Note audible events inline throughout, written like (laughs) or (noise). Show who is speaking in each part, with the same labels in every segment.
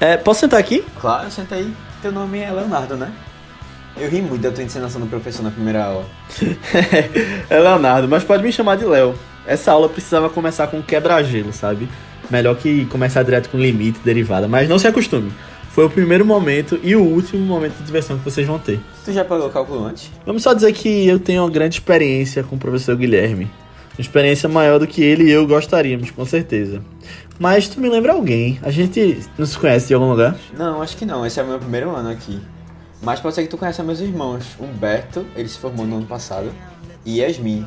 Speaker 1: É, posso sentar aqui?
Speaker 2: Claro, senta aí. Teu nome é Leonardo, né? Eu ri muito da tua encenação do professor na primeira aula. (laughs)
Speaker 1: é Leonardo, mas pode me chamar de Léo. Essa aula precisava começar com quebra-gelo, sabe? Melhor que começar direto com limite, derivada, mas não se acostume. Foi o primeiro momento e o último momento de diversão que vocês vão ter.
Speaker 2: Tu já pagou o cálculo antes?
Speaker 1: Vamos só dizer que eu tenho uma grande experiência com o professor Guilherme. Experiência maior do que ele e eu gostaríamos, com certeza. Mas tu me lembra alguém? A gente não se conhece de algum lugar?
Speaker 2: Não, acho que não. Esse é o meu primeiro ano aqui. Mas pode ser que tu conheça meus irmãos. Humberto, ele se formou no ano passado. E Yasmin.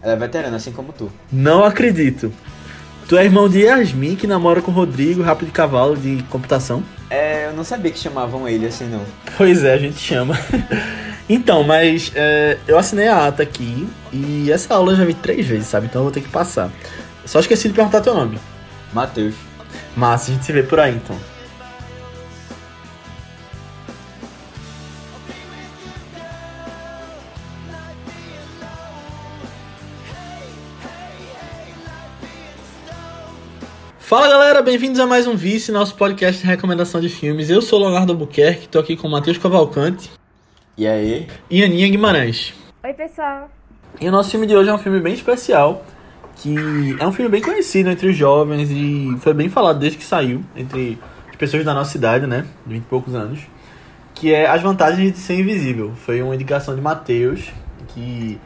Speaker 2: Ela é veterana, assim como tu.
Speaker 1: Não acredito. Tu é irmão de Yasmin, que namora com Rodrigo, rápido de cavalo de computação?
Speaker 2: É, eu não sabia que chamavam ele assim, não.
Speaker 1: Pois é, a gente chama. (laughs) então, mas é, eu assinei a ata aqui e essa aula eu já vi três vezes, sabe? Então eu vou ter que passar. Só esqueci de perguntar teu nome.
Speaker 2: Matheus.
Speaker 1: Massa, a gente se vê por aí então. Fala galera, bem-vindos a mais um Vice, nosso podcast de recomendação de filmes. Eu sou Leonardo Albuquerque, tô aqui com o Matheus Cavalcante.
Speaker 2: E aí?
Speaker 1: E Aninha Guimarães.
Speaker 3: Oi, pessoal.
Speaker 1: E o nosso filme de hoje é um filme bem especial, que é um filme bem conhecido entre os jovens e foi bem falado desde que saiu, entre as pessoas da nossa idade, né, de 20 e poucos anos, que é As Vantagens de Ser Invisível. Foi uma indicação de Matheus, que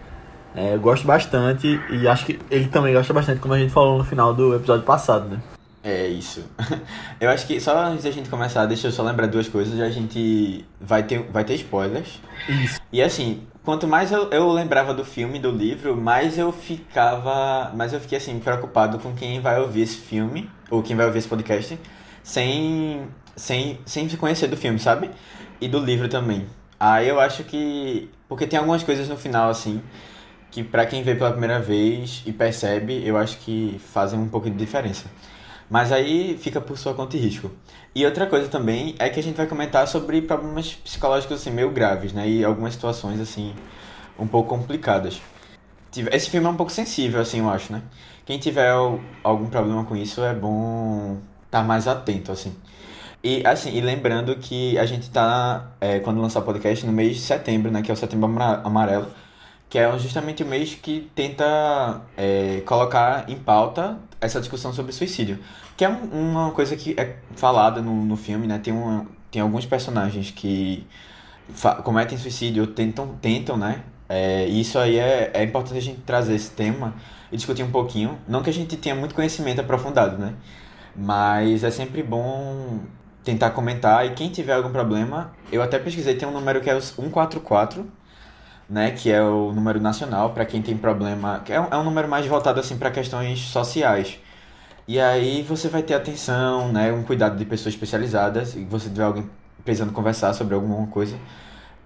Speaker 1: é, eu gosto bastante e acho que ele também gosta bastante, como a gente falou no final do episódio passado, né?
Speaker 2: É isso. (laughs) Eu acho que só antes da gente começar, deixa eu só lembrar duas coisas. A gente vai ter, vai ter spoilers.
Speaker 1: Isso.
Speaker 2: E assim, quanto mais eu, eu lembrava do filme, do livro, mais eu ficava. Mais eu fiquei assim, preocupado com quem vai ouvir esse filme, ou quem vai ouvir esse podcast, sem, sem, sem se conhecer do filme, sabe? E do livro também. Aí eu acho que. Porque tem algumas coisas no final, assim, que para quem vê pela primeira vez e percebe, eu acho que fazem um pouco de diferença. Mas aí fica por sua conta e risco. E outra coisa também é que a gente vai comentar sobre problemas psicológicos assim meio graves, né? E algumas situações assim um pouco complicadas. Esse filme é um pouco sensível assim, eu acho, né? Quem tiver algum problema com isso é bom estar mais atento assim. E assim, e lembrando que a gente tá é, quando lançar o podcast no mês de setembro, né, que é o Setembro Amarelo, que é justamente o mês que tenta é, colocar em pauta essa discussão sobre suicídio. Que é uma coisa que é falada no, no filme, né? Tem, uma, tem alguns personagens que cometem suicídio ou tentam, tentam né? É, isso aí é, é importante a gente trazer esse tema e discutir um pouquinho. Não que a gente tenha muito conhecimento aprofundado, né? Mas é sempre bom tentar comentar. E quem tiver algum problema, eu até pesquisei, tem um número que é os 144 né, que é o número nacional para quem tem problema, é um, é um número mais voltado assim para questões sociais. E aí você vai ter atenção, né, um cuidado de pessoas especializadas, e você tiver alguém precisando conversar sobre alguma coisa,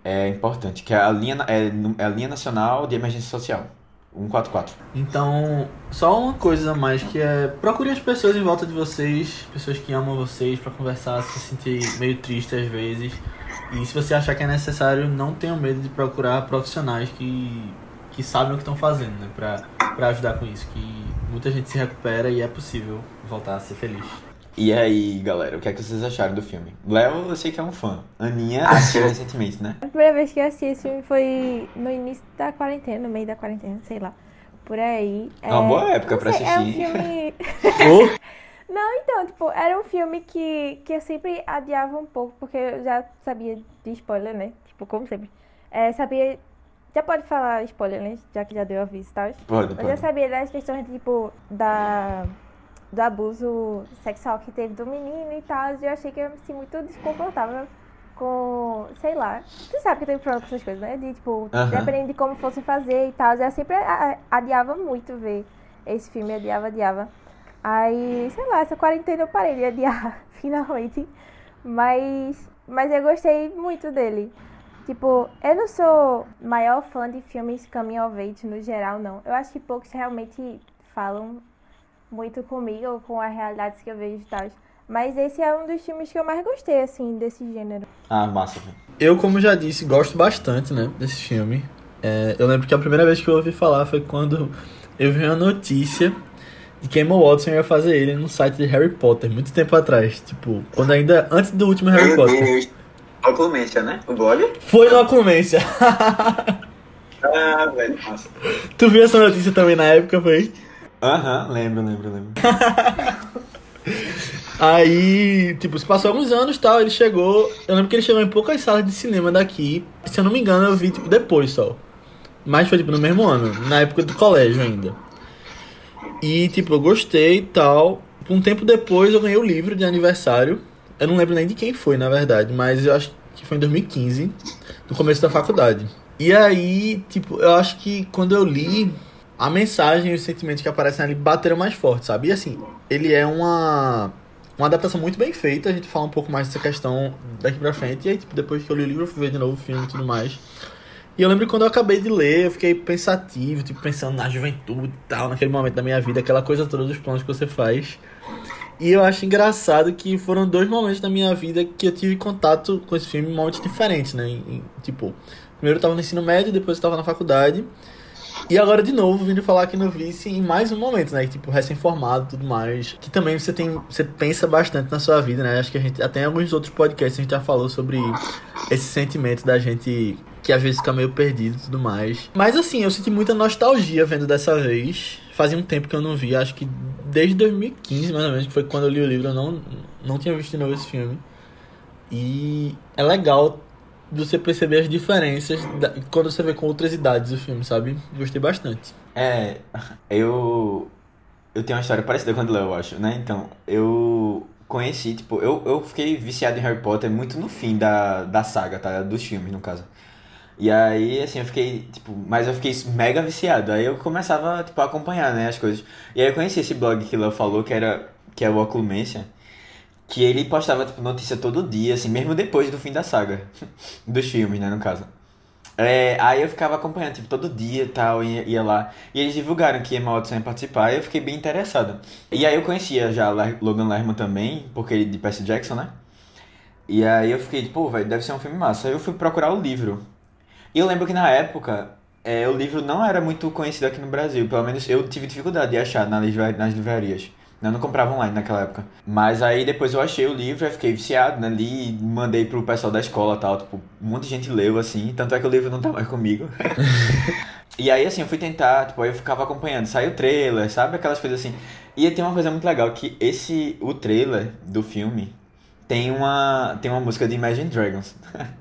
Speaker 2: é importante, que é a linha é, é a linha nacional de emergência social. 144.
Speaker 1: Então, só uma coisa mais que é procure as pessoas em volta de vocês, pessoas que amam vocês para conversar, se sentir meio triste às vezes. E se você achar que é necessário, não tenha medo de procurar profissionais que, que sabem o que estão fazendo, né? Pra, pra ajudar com isso. Que muita gente se recupera e é possível voltar a ser feliz.
Speaker 2: E aí, galera, o que é que vocês acharam do filme? Léo, eu sei que é um fã. Aninha assistiu recentemente, né?
Speaker 3: A primeira vez que eu assisti esse filme foi no início da quarentena, no meio da quarentena, sei lá. Por aí.
Speaker 2: É uma boa época pra
Speaker 3: sei,
Speaker 2: assistir.
Speaker 3: É um filme. (laughs) (laughs) Não, então, tipo, era um filme que, que eu sempre adiava um pouco, porque eu já sabia de spoiler, né? Tipo, como sempre. É, sabia. Já pode falar spoiler, né? Já que já deu aviso e tal.
Speaker 2: Pode,
Speaker 3: Eu
Speaker 2: pode.
Speaker 3: já sabia das questões, tipo, da. Do abuso sexual que teve do menino e tal. E eu achei que eu me senti muito desconfortável com. Sei lá. Tu sabe que tem problema com essas coisas, né? De, tipo,
Speaker 2: Aham.
Speaker 3: dependendo de como fosse fazer e tal. Eu sempre adiava muito ver esse filme, adiava, adiava. Aí, sei lá, essa quarentena eu parei de adiar, (laughs) finalmente. Mas, mas eu gostei muito dele. Tipo, eu não sou maior fã de filmes coming of age no geral, não. Eu acho que poucos realmente falam muito comigo ou com as realidades que eu vejo e tal. Mas esse é um dos filmes que eu mais gostei, assim, desse gênero.
Speaker 2: Ah, massa.
Speaker 1: Eu, como já disse, gosto bastante, né, desse filme. É, eu lembro que a primeira vez que eu ouvi falar foi quando eu vi uma notícia de que Emma Watson ia fazer ele no site de Harry Potter, muito tempo atrás. Tipo, quando ainda. Antes do último Harry
Speaker 4: Meu
Speaker 1: Potter.
Speaker 4: Deus. Oclumência, né? O blog?
Speaker 1: Foi no Oclumência. (laughs)
Speaker 4: Ah, velho, massa.
Speaker 1: tu viu essa notícia também na época, foi?
Speaker 2: Aham, lembro, lembro, lembro. (laughs)
Speaker 1: Aí, tipo, se passou alguns anos e tal, ele chegou. Eu lembro que ele chegou em poucas salas de cinema daqui. Se eu não me engano, eu vi, tipo, depois só. Mas foi, tipo, no mesmo ano, na época do colégio ainda. E, tipo, eu gostei e tal. Um tempo depois eu ganhei o livro de aniversário. Eu não lembro nem de quem foi, na verdade, mas eu acho que foi em 2015, no começo da faculdade. E aí, tipo, eu acho que quando eu li, a mensagem e os sentimentos que aparecem ali bateram mais forte, sabe? E assim, ele é uma uma adaptação muito bem feita, a gente fala um pouco mais dessa questão daqui pra frente. E aí, tipo, depois que eu li o livro, eu fui ver de novo o filme e tudo mais. E eu lembro que quando eu acabei de ler, eu fiquei pensativo, tipo, pensando na juventude e tal, naquele momento da minha vida, aquela coisa toda dos planos que você faz. E eu acho engraçado que foram dois momentos da minha vida que eu tive contato com esse filme em momentos diferentes, né? Em- tipo, primeiro eu tava no ensino médio, depois eu tava na faculdade. E agora de novo vindo falar aqui no Vice em mais um momento, né? Tipo, recém-formado e tudo mais. Que também você tem. Você pensa bastante na sua vida, né? Acho que a gente. Até em alguns outros podcasts a gente já falou sobre esse sentimento da gente que às vezes fica meio perdido e tudo mais. Mas assim, eu senti muita nostalgia vendo dessa vez. Fazia um tempo que eu não via, acho que desde 2015, mais ou menos, que foi quando eu li o livro, eu não, não tinha visto de novo esse filme. E é legal você perceber as diferenças da- quando você vê com outras idades o filme, sabe? Gostei bastante.
Speaker 2: É, eu. Eu tenho uma história parecida com a do Léo, eu acho, né? Então, eu conheci, tipo, eu, eu fiquei viciado em Harry Potter muito no fim da, da saga, tá? Dos filmes, no caso. E aí, assim, eu fiquei, tipo, mas eu fiquei mega viciado. Aí eu começava, tipo, a acompanhar, né, as coisas. E aí eu conheci esse blog que Léo falou, que era, que é o Oclumência, que ele postava, tipo, notícia todo dia, assim, mesmo depois do fim da saga. (laughs) Dos filmes, né, no caso. É, aí eu ficava acompanhando, tipo, todo dia e tal, ia, ia lá. E eles divulgaram que Emma Watson ia participar e eu fiquei bem interessado. E aí eu conhecia já Logan Lerman também, porque ele de Percy Jackson, né? E aí eu fiquei, pô, velho, deve ser um filme massa. Aí eu fui procurar o livro. E eu lembro que na época, é, o livro não era muito conhecido aqui no Brasil. Pelo menos eu tive dificuldade de achar na livra- nas livrarias. Eu não comprava online naquela época. Mas aí depois eu achei o livro, aí fiquei viciado, né? Li, mandei pro pessoal da escola e tal. Tipo, um monte de gente leu, assim. Tanto é que o livro não tá mais comigo. (laughs) e aí, assim, eu fui tentar, tipo, aí eu ficava acompanhando. Saiu o trailer, sabe? Aquelas coisas assim. E tem uma coisa muito legal, que esse, o trailer do filme tem uma, tem uma música de Imagine Dragons. (laughs)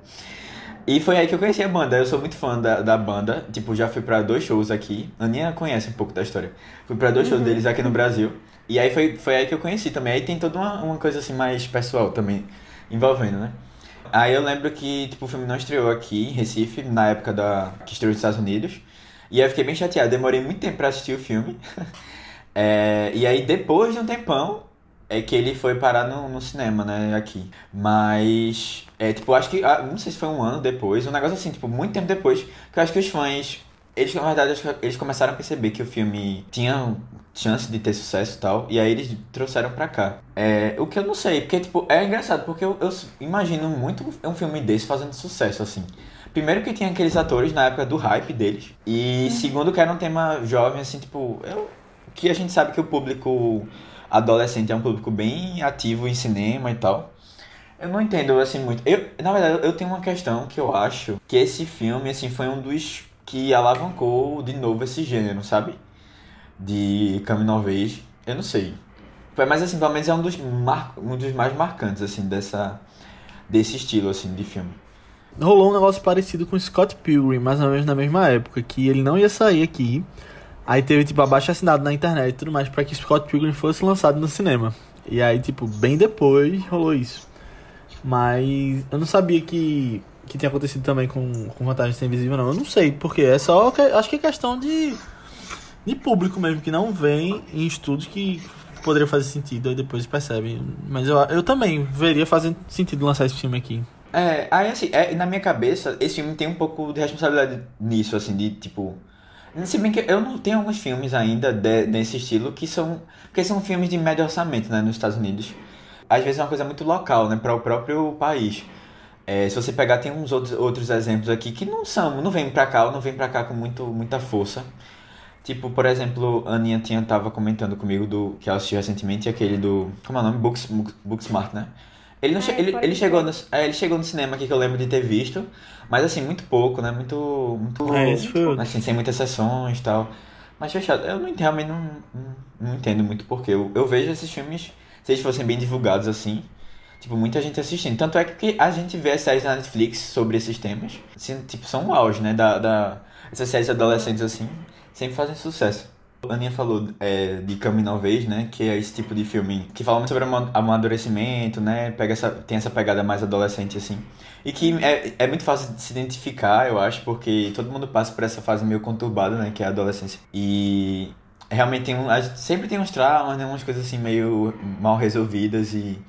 Speaker 2: E foi aí que eu conheci a banda. Eu sou muito fã da, da banda. Tipo, já fui pra dois shows aqui. A Aninha conhece um pouco da história. Fui pra dois shows deles aqui no Brasil. E aí foi, foi aí que eu conheci também. Aí tem toda uma, uma coisa assim mais pessoal também envolvendo, né? Aí eu lembro que tipo, o filme não estreou aqui em Recife, na época da que estreou nos Estados Unidos. E aí eu fiquei bem chateado. Demorei muito tempo pra assistir o filme. (laughs) É, e aí depois de um tempão é que ele foi parar no, no cinema, né, aqui. Mas, é, tipo, acho que, ah, não sei se foi um ano depois, um negócio assim, tipo, muito tempo depois, que eu acho que os fãs, eles, na verdade, eles começaram a perceber que o filme tinha chance de ter sucesso e tal, e aí eles trouxeram pra cá. É, o que eu não sei, porque, tipo, é engraçado, porque eu, eu imagino muito um filme desse fazendo sucesso, assim. Primeiro que tinha aqueles atores na época do hype deles, e segundo que era um tema jovem, assim, tipo, eu, que a gente sabe que o público adolescente é um público bem ativo em cinema e tal. Eu não entendo assim muito. Eu, na verdade, eu tenho uma questão que eu acho que esse filme assim foi um dos que alavancou de novo esse gênero, sabe? De coming of. Eu não sei. Mas assim, pelo menos é um dos mar, um dos mais marcantes assim dessa desse estilo assim de filme.
Speaker 1: Rolou um negócio parecido com Scott Pilgrim, mais ou menos na mesma época, que ele não ia sair aqui. Aí teve, tipo, abaixo assinado na internet e tudo mais pra que Scott Pilgrim fosse lançado no cinema. E aí, tipo, bem depois rolou isso. Mas eu não sabia que, que tinha acontecido também com, com Vantagem Ser Invisível, não. Eu não sei, porque é só. Acho que é questão de, de público mesmo, que não vem em estudos que poderia fazer sentido, aí depois percebe. Mas eu, eu também veria fazendo sentido lançar esse filme aqui.
Speaker 2: É, aí assim, é, na minha cabeça, esse filme tem um pouco de responsabilidade nisso, assim, de tipo. Se bem que eu não tenho alguns filmes ainda de- desse estilo que são. Porque são filmes de médio orçamento, né, nos Estados Unidos. Às vezes é uma coisa muito local, né, para o próprio país. É, se você pegar, tem uns outros, outros exemplos aqui que não são, não vêm pra cá, ou não vêm pra cá com muito, muita força. Tipo, por exemplo, a Aninha tinha, tava comentando comigo do que ela assistiu recentemente, aquele do. Como é o nome? Books, Booksmart, né? Ele, não
Speaker 3: É,
Speaker 2: che- ele, ele, chegou no, é, ele chegou no cinema aqui que eu lembro de ter visto, mas assim, muito pouco, né? Muito. muito
Speaker 1: É, esse foi outro.
Speaker 2: assim, sem muitas sessões e tal. Mas fechado, eu não, realmente não, não, não entendo muito porquê. Eu, eu vejo esses filmes, se eles fossem bem divulgados assim, tipo, muita gente assistindo. Tanto é que a gente vê as séries na Netflix sobre esses temas, assim, tipo, são o auge, né? Da, da, essas séries adolescentes assim, sempre fazem sucesso. A Aninha falou é, de Coming Age, né? Que é esse tipo de filme que fala muito sobre ama- amadurecimento, né? Pega essa, tem essa pegada mais adolescente, assim. E que é, é muito fácil de se identificar, eu acho, porque todo mundo passa por essa fase meio conturbada, né? Que é a adolescência. E realmente tem um, sempre tem uns traumas, né? Umas coisas assim meio mal resolvidas e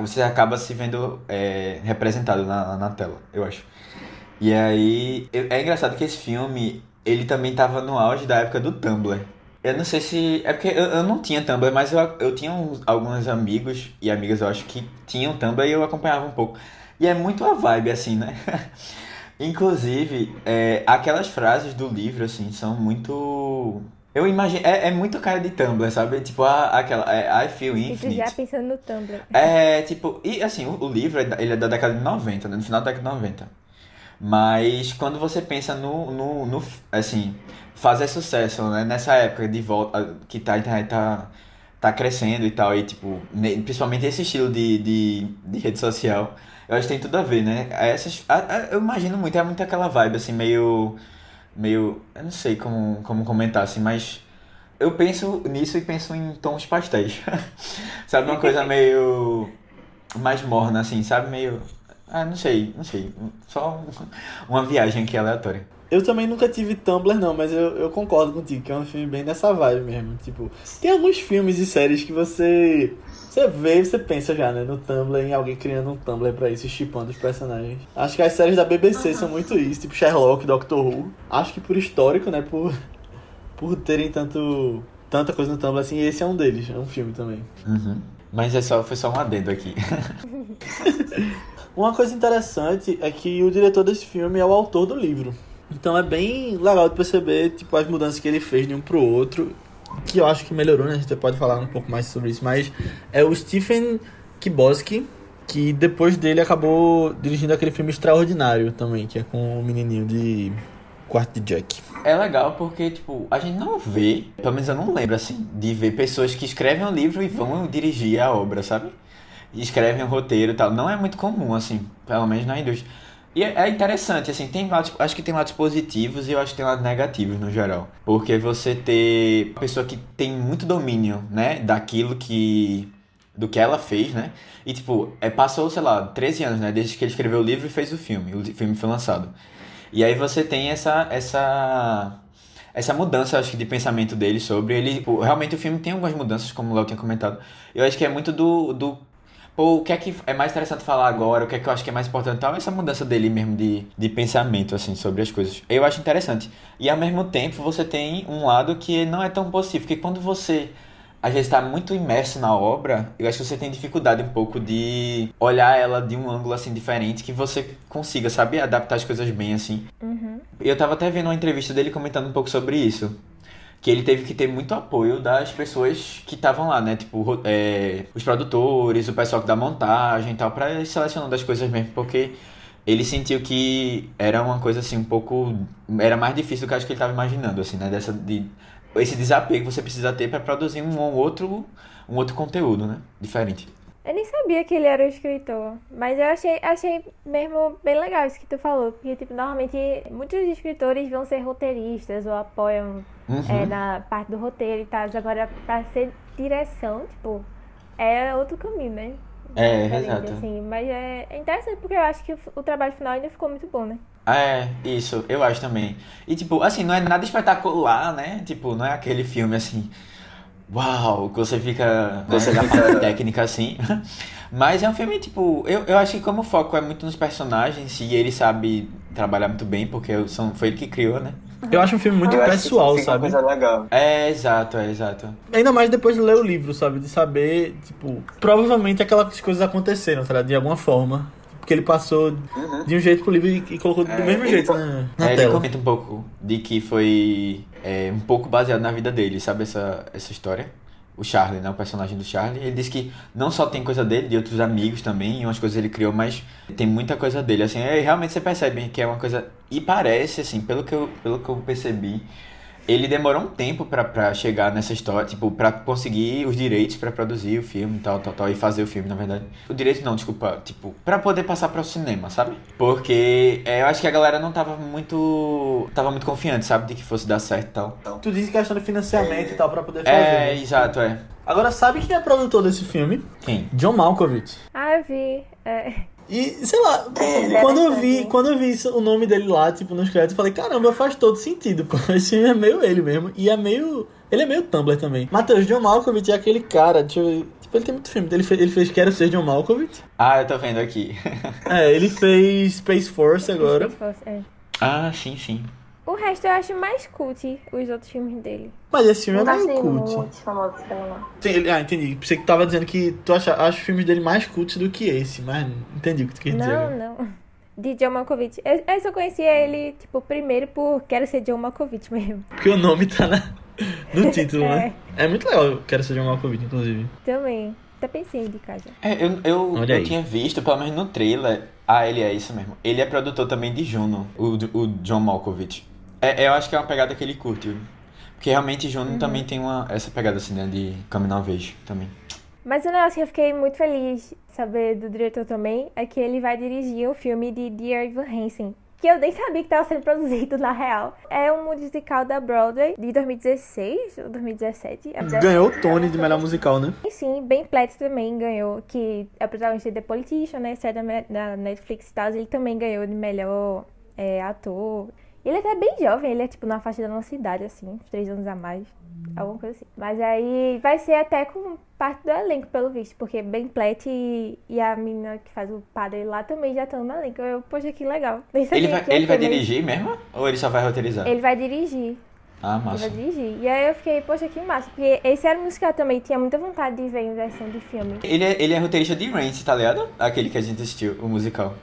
Speaker 2: você acaba se vendo é, representado na, na tela, eu acho. E aí, é engraçado que esse filme, ele também tava no auge da época do Tumblr. Eu não sei se. É porque eu, eu não tinha Tumblr, mas eu, eu tinha uns- alguns amigos e amigas, eu acho, que tinham Tumblr e eu acompanhava um pouco. E é muito a vibe, assim, né? (laughs) Inclusive, é, aquelas frases do livro, assim, são muito. Eu imagino. É, é muito cara de Tumblr, sabe? Tipo, a, aquela. É, I feel
Speaker 3: Isso já
Speaker 2: infinite.
Speaker 3: pensando no Tumblr.
Speaker 2: É, tipo, e assim, o, o livro, é ele é da década de 90, né? No final da década de 90. Mas quando você pensa no, no, no assim, fazer sucesso, né? Nessa época de volta, que tá, a internet tá, tá crescendo e tal, e tipo, principalmente esse estilo de, de, de rede social, eu acho que tem tudo a ver, né? Essas, a- a- eu imagino muito, é muito aquela vibe, assim, meio, meio, eu não sei como, como comentar, assim, mas eu penso nisso e penso em tons pastéis. (laughs) sabe, uma coisa meio mais morna, assim, sabe? Meio. Ah, não sei, não sei. Só um- uma viagem aqui aleatória.
Speaker 1: Eu também nunca tive Tumblr, não, mas eu, eu concordo contigo, que é um filme bem nessa vibe mesmo. Tipo, tem alguns filmes e séries que você. Você vê e você pensa já, né? No Tumblr, em alguém criando um Tumblr pra isso, chipando os personagens. Acho que as séries da BBC são muito isso, tipo Sherlock, Doctor Who. Acho que por histórico, né? Por, por terem tanto, tanta coisa no Tumblr assim, esse é um deles, é um filme também.
Speaker 2: Uhum. Mas é só, foi só um adendo aqui. (laughs)
Speaker 1: Uma coisa interessante é que o diretor desse filme é o autor do livro. Então é bem legal de perceber tipo, as mudanças que ele fez de um pro outro. Que eu acho que melhorou, né? A gente pode falar um pouco mais sobre isso. Mas é o Stephen Kiboski, que depois dele acabou dirigindo aquele filme Extraordinário também, que é com o menininho de Quarto de Jack.
Speaker 2: É legal porque, tipo, a gente não vê, pelo menos eu não lembro, assim, de ver pessoas que escrevem um livro e vão dirigir a obra, sabe? E escrevem um roteiro e tal. Não é muito comum, assim, pelo menos na indústria. E é é interessante, assim, tem lados, acho que tem lados positivos e eu acho que tem lados negativos no geral. Porque você ter uma pessoa que tem muito domínio, né, daquilo que do que ela fez, né? E tipo, é, passou, sei lá, 13 anos, né, desde que ele escreveu o livro e fez o filme. O filme foi lançado. E aí você tem essa essa essa mudança, acho que de pensamento dele sobre ele, tipo, realmente o filme tem algumas mudanças, como o Léo tinha comentado. Eu acho que é muito do do O que é que é mais interessante falar agora? O que é que eu acho que é mais importante? Tal, essa mudança dele mesmo de, de pensamento, assim, sobre as coisas. Eu acho interessante. E ao mesmo tempo, você tem um lado que não é tão possível. Porque quando você, às vezes, está muito imerso na obra, eu acho que você tem dificuldade um pouco de olhar ela de um ângulo, assim, diferente, que você consiga, sabe, adaptar as coisas bem, assim.
Speaker 3: Uhum.
Speaker 2: Eu tava até vendo uma entrevista dele comentando um pouco sobre isso. Que ele teve que ter muito apoio das pessoas que estavam lá, né? Tipo, é, os produtores, o pessoal que dá montagem e tal, pra ir selecionando as coisas mesmo, porque ele sentiu que era uma coisa assim, um pouco. Era mais difícil do que acho que ele tava imaginando, assim, né? Dessa, de, esse desapego que você precisa ter pra produzir um ou outro, um outro conteúdo, né? Diferente.
Speaker 3: Eu nem sabia que ele era o escritor, mas eu achei, achei mesmo bem legal isso que tu falou, porque tipo, normalmente muitos escritores vão ser roteiristas ou apoiam
Speaker 2: Uhum.
Speaker 3: é, na parte do roteiro e tal, agora pra ser direção, tipo, é outro caminho, né?
Speaker 2: É,
Speaker 3: Diferente,
Speaker 2: exato.
Speaker 3: Assim, mas é, é interessante porque eu acho que o, o trabalho final ainda ficou muito bom, né?
Speaker 2: É, isso, eu acho também. E tipo, assim, não é nada espetacular, né? Tipo, não é aquele filme assim, uau, que você fica
Speaker 4: Você
Speaker 2: né, na
Speaker 4: fica-
Speaker 2: parte técnica assim. (laughs) Mas é um filme, tipo, eu, eu acho que como o foco é muito nos personagens e ele sabe trabalhar muito bem, porque são, foi ele que criou, né?
Speaker 1: Eu acho um filme muito
Speaker 4: Eu
Speaker 1: pessoal, sabe?
Speaker 4: uma coisa legal.
Speaker 2: É, exato, é exato.
Speaker 1: Ainda mais depois de ler o livro, sabe? De saber, tipo, provavelmente aquelas coisas aconteceram, tá? De alguma forma. Porque ele passou
Speaker 4: Uhum.
Speaker 1: de um jeito pro livro e, e colocou do
Speaker 2: É,
Speaker 1: mesmo
Speaker 4: ele
Speaker 1: jeito
Speaker 4: co-
Speaker 1: na, na
Speaker 2: É, ele
Speaker 1: tela.
Speaker 2: comenta um pouco de que foi é um pouco baseado na vida dele, sabe essa, essa história? O Charlie, né? O personagem do Charlie. Ele diz que não só tem coisa dele, de outros amigos também, e umas coisas ele criou, mas tem muita coisa dele. Assim, é, realmente você percebe que é uma coisa. E parece, assim, pelo que eu, pelo que eu percebi, ele demorou um tempo pra, pra chegar nessa história, tipo, pra conseguir os direitos pra produzir o filme e tal, tal, tal, e fazer o filme, na verdade. O direito não, desculpa, tipo, pra poder passar para o cinema, sabe? Porque é, eu acho que a galera não tava muito. tava muito confiante, sabe, de que fosse dar certo e tal.
Speaker 1: Tu disse questão de financiamento e tal pra poder fazer.
Speaker 2: É,
Speaker 1: né?
Speaker 2: exato, é.
Speaker 1: Agora, sabe quem é produtor desse filme?
Speaker 2: Quem?
Speaker 1: John Malkovich.
Speaker 3: Ah, eu vi. É,
Speaker 1: E, sei lá,
Speaker 4: É,
Speaker 1: quando eu vi, quando eu vi isso, o nome dele lá, tipo, nos créditos, eu falei, caramba, faz todo sentido, pô. (laughs) Esse filme é meio ele mesmo. E é meio. Ele é meio Tumblr também. Matheus, John Malkovich é aquele cara, deixa eu ver. Tipo, ele tem muito filme. Ele fez, ele fez Quero Ser John Malkovich.
Speaker 2: Ah, eu tô vendo aqui.
Speaker 1: É, ele fez Space Force agora.
Speaker 3: se fosse- é.
Speaker 2: ah, sim, sim.
Speaker 3: O resto eu acho mais cult, os outros filmes dele.
Speaker 1: Mas esse filme é
Speaker 5: Não
Speaker 1: meio
Speaker 5: achei
Speaker 1: cult.
Speaker 5: nome.
Speaker 1: Sim, ele- ah, entendi. Você que tava dizendo que tu acha, acha os filmes dele mais cultos do que esse, mas não entendi o que tu quis dizer.
Speaker 3: Não,
Speaker 1: né?
Speaker 3: não. De John Malkovich. Eu, eu só conhecia ele, tipo, primeiro por Quero Ser John Malkovich mesmo.
Speaker 1: Porque o nome tá na- no (laughs) título, né? É muito legal, eu quero ser John Malkovich, inclusive.
Speaker 3: Também. Até pensei em indicar já.
Speaker 2: É, eu, eu, eu tinha visto, pelo menos no trailer. Ah, ele é isso mesmo. Ele é produtor também de Juno, o, o John Malkovich. É, eu acho que é uma pegada que ele curte. Porque realmente Juno também tem uma, essa pegada assim, né? De Coming of Age também.
Speaker 3: Mas o negócio que eu fiquei muito feliz de saber do diretor também é que ele vai dirigir o filme de Dear Evan Hansen. Que eu nem sabia que estava sendo produzido, (laughs) na real. É um musical da Broadway de 2016 ou 2017. É
Speaker 1: Ganhou o Tony de melhor musical, né?
Speaker 3: E sim, Ben Platt também ganhou, que é o protagonista de The Politician, né? Série da Netflix e tal. Ele também ganhou de melhor é, ator. Ele é até bem jovem, ele é tipo na faixa da nossa idade, assim, três anos a mais. Alguma coisa assim. Mas aí vai ser até com parte do elenco, pelo visto, porque Ben Platt e, e a menina que faz o padre lá também já estão no elenco. Eu, poxa, que legal.
Speaker 2: Ele vai, ele vai dirigir mesmo? Ou ele só vai roteirizar?
Speaker 3: Ele vai dirigir.
Speaker 2: Ah, massa.
Speaker 3: vai dirigir. E aí eu fiquei, poxa, que massa. Porque esse era um musical também, tinha muita vontade de ver em versão de filme.
Speaker 2: Ele é, ele é roteirista de Rance, tá ligado? Aquele que a gente assistiu, o musical.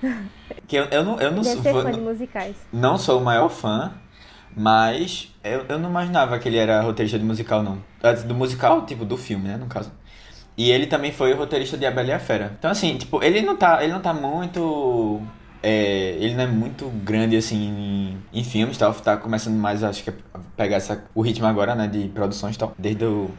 Speaker 2: (laughs) que eu, eu não, eu não
Speaker 3: Deve
Speaker 2: sou.
Speaker 3: fã de musicais.
Speaker 2: Não sou o maior fã, mas eu, eu não imaginava que ele era roteirista de musical, não. Do musical, tipo, do filme, né, no caso. E ele também foi o roteirista de A Bela e a Fera. Então, assim, tipo, ele não tá, ele não tá muito... é, ele não é muito grande, assim, em, em filmes, tal. Tá começando mais, acho que, a pegar essa, o ritmo agora, né, de produções e tal. Desde o...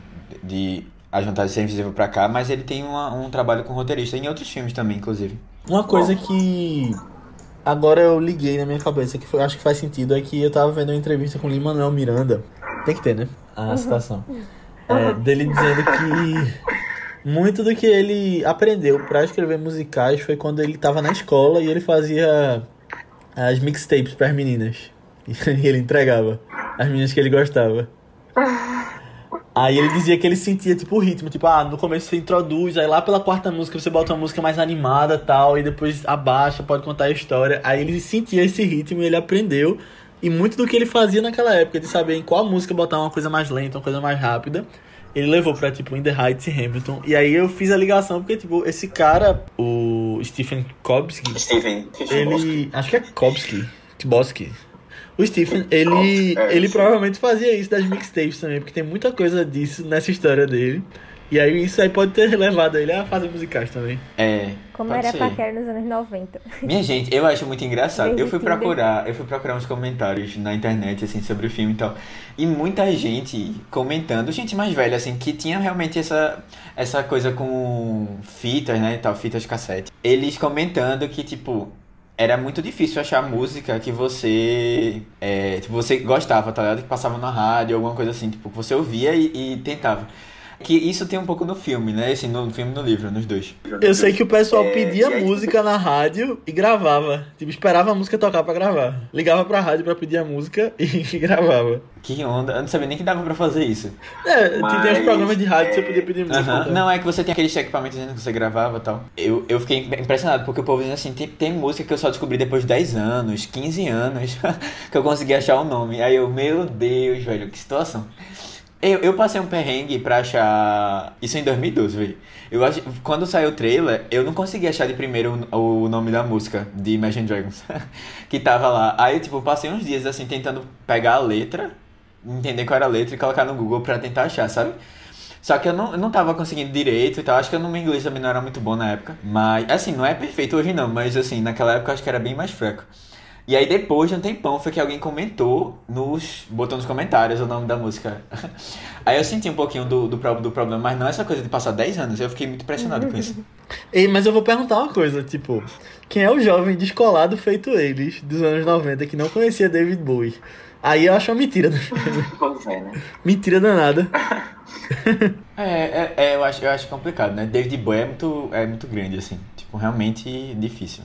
Speaker 2: De A Vontade de Ser Invisível pra cá. Mas ele tem uma- um trabalho com roteirista em outros filmes também, inclusive.
Speaker 1: Uma coisa que agora eu liguei na minha cabeça, que foi, acho que faz sentido, é que eu tava vendo uma entrevista com o Lin-Manuel Miranda. Tem que ter, né? A citação. É, dele dizendo que muito do que ele aprendeu pra escrever musicais foi quando ele tava na escola e ele fazia as mixtapes pras meninas. (laughs) E ele entregava as meninas que ele gostava. Aí ele dizia que ele sentia tipo o ritmo, tipo, ah, no começo você introduz, aí lá pela quarta música você bota uma música mais animada tal, e depois abaixa, pode contar a história. Aí ele sentia esse ritmo e ele aprendeu. E muito do que ele fazia naquela época, de saber em qual música botar uma coisa mais lenta, uma coisa mais rápida, ele levou pra, tipo, In The Heights e Hamilton. E aí eu fiz a ligação, porque, tipo, esse cara, o Stephen Kobsky,
Speaker 4: Steven.
Speaker 1: ele. Acho que é Kobsky. Tibosky. O Stephen, ele.
Speaker 4: É,
Speaker 1: Ele provavelmente fazia isso das mixtapes também, porque tem muita coisa disso nessa história dele. E aí isso aí pode ter levado ele a fazer musicais também.
Speaker 2: É.
Speaker 3: Como era
Speaker 2: ser.
Speaker 3: paquera nos anos 90.
Speaker 2: Minha gente, eu acho muito engraçado. Eu fui procurar, eu fui procurar uns comentários na internet assim sobre o filme e tal. E muita gente comentando, gente mais velha assim, que tinha realmente essa essa coisa com fitas, né, e tal, fitas cassete. Eles comentando que tipo era muito difícil achar música que você é, tipo, você gostava, tá ligado? Que passava na rádio, alguma coisa assim, tipo, que você ouvia e, e tentava. Que isso tem um pouco no filme, né? Assim, no filme e no livro, nos dois.
Speaker 1: Eu sei que o pessoal
Speaker 4: É,
Speaker 1: pedia
Speaker 4: aí-
Speaker 1: música na rádio e gravava. Tipo, esperava a música tocar pra gravar. Ligava pra rádio pra pedir a música (laughs) e gravava.
Speaker 2: Que onda, eu não sabia nem que dava pra fazer isso.
Speaker 1: É, tem uns
Speaker 4: Mas,
Speaker 1: programas de rádio que você podia pedir música.
Speaker 2: Aham.
Speaker 1: então.
Speaker 2: Não, é que você tem aqueles equipamentos dizendo que você gravava e tal. Eu, eu fiquei impressionado, porque o povo dizendo assim, tem, tem música que eu só descobri depois de 10 anos, 15 anos, (laughs) que eu consegui achar o nome. Aí eu, meu Deus, velho, que situação. Eu, eu passei um perrengue pra achar. Isso em 2012, velho. Eu acho, quando saiu o trailer, eu não consegui achar de primeiro o, o nome da música de Imagine Dragons (laughs) que tava lá. Aí, tipo, passei uns dias assim tentando pegar a letra entender qual era a letra e colocar no Google pra tentar achar, sabe? Só que eu não, eu não tava conseguindo direito e tal. Acho que o meu inglês também não era muito bom na época. Mas, assim, não é perfeito hoje não. Mas, assim, naquela época eu acho que era bem mais fraco. E aí depois de um tempão foi que alguém comentou nos. botou nos comentários o nome da música. (laughs) aí eu senti um pouquinho do, do, do problema, mas não essa coisa de passar 10 anos, eu fiquei muito impressionado com isso. (laughs)
Speaker 1: Ei, mas eu vou perguntar uma coisa, tipo, quem é o jovem descolado feito eles, dos anos 90, que não conhecia David Bowie? Aí eu acho uma mentira do filme.
Speaker 4: Pois é, né?
Speaker 1: Mentira danada. (laughs)
Speaker 2: É, é, é, eu, acho, eu acho complicado, né? David Bowie é muito, é muito grande, assim. Tipo, realmente difícil.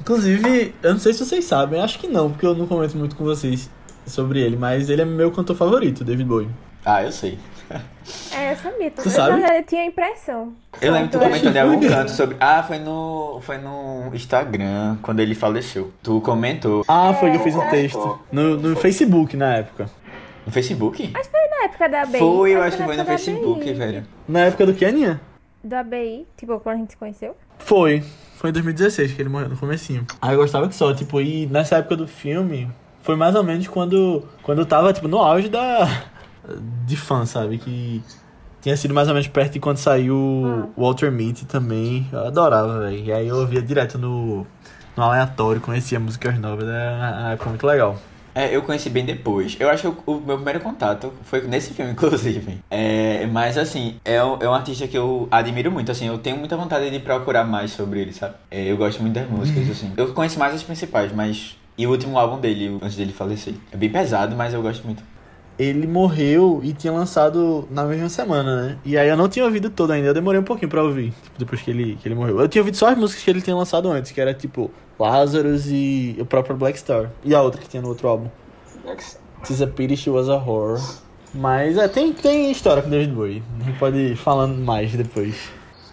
Speaker 1: Inclusive, eu não sei se vocês sabem, acho que não, porque eu não comento muito com vocês sobre ele, mas ele é meu cantor favorito, David Bowie.
Speaker 2: Ah, eu sei.
Speaker 3: É, eu sabia.
Speaker 1: Tu sabe?
Speaker 3: Eu, tinha a impressão.
Speaker 2: Eu lembro que tu comentou em algum (laughs) canto sobre. Ah, foi no. Foi no Instagram, quando ele faleceu. Tu comentou.
Speaker 1: Ah, foi que eu fiz um texto. No, no Facebook, na época.
Speaker 2: No Facebook?
Speaker 3: Acho que foi na época da ABI.
Speaker 2: Foi, eu
Speaker 3: Acho
Speaker 2: acho que foi no
Speaker 3: da
Speaker 2: Facebook,
Speaker 3: ABI.
Speaker 2: velho.
Speaker 1: Na época do que, Aninha?
Speaker 3: Do ABI, tipo, quando a gente se conheceu.
Speaker 1: Foi. Foi em 2016 que ele morreu no comecinho. Aí eu gostava que só, tipo, e nessa época do filme, foi mais ou menos quando, quando eu tava, tipo, no auge da... De fã, sabe? Que tinha sido mais ou menos perto de quando saiu o Walter Mitty também. Eu adorava, velho. E aí eu ouvia direto no, no aleatório, conhecia músicas novas. Era uma época muito legal.
Speaker 2: É, eu conheci bem depois. Eu acho que o, meu primeiro contato foi nesse filme, (laughs) inclusive. É, mas assim, é um, é um artista que eu admiro muito, assim, eu tenho muita vontade de procurar mais sobre ele, sabe? É, eu gosto muito das músicas, assim. Eu conheço mais as principais, mas. E o último álbum dele, antes dele falecer. É bem pesado, mas eu gosto muito.
Speaker 1: Ele morreu e tinha lançado na mesma semana, né? E aí eu não tinha ouvido todo ainda, eu demorei um pouquinho pra ouvir, tipo, depois que ele, que ele morreu. Eu tinha ouvido só as músicas que ele tinha lançado antes, que era tipo Lazarus e o próprio Black Star. E a outra que tinha no outro álbum. Tis a Pity She Was a Horror. Mas é, tem, tem história com David Bowie. A gente pode ir falando mais depois.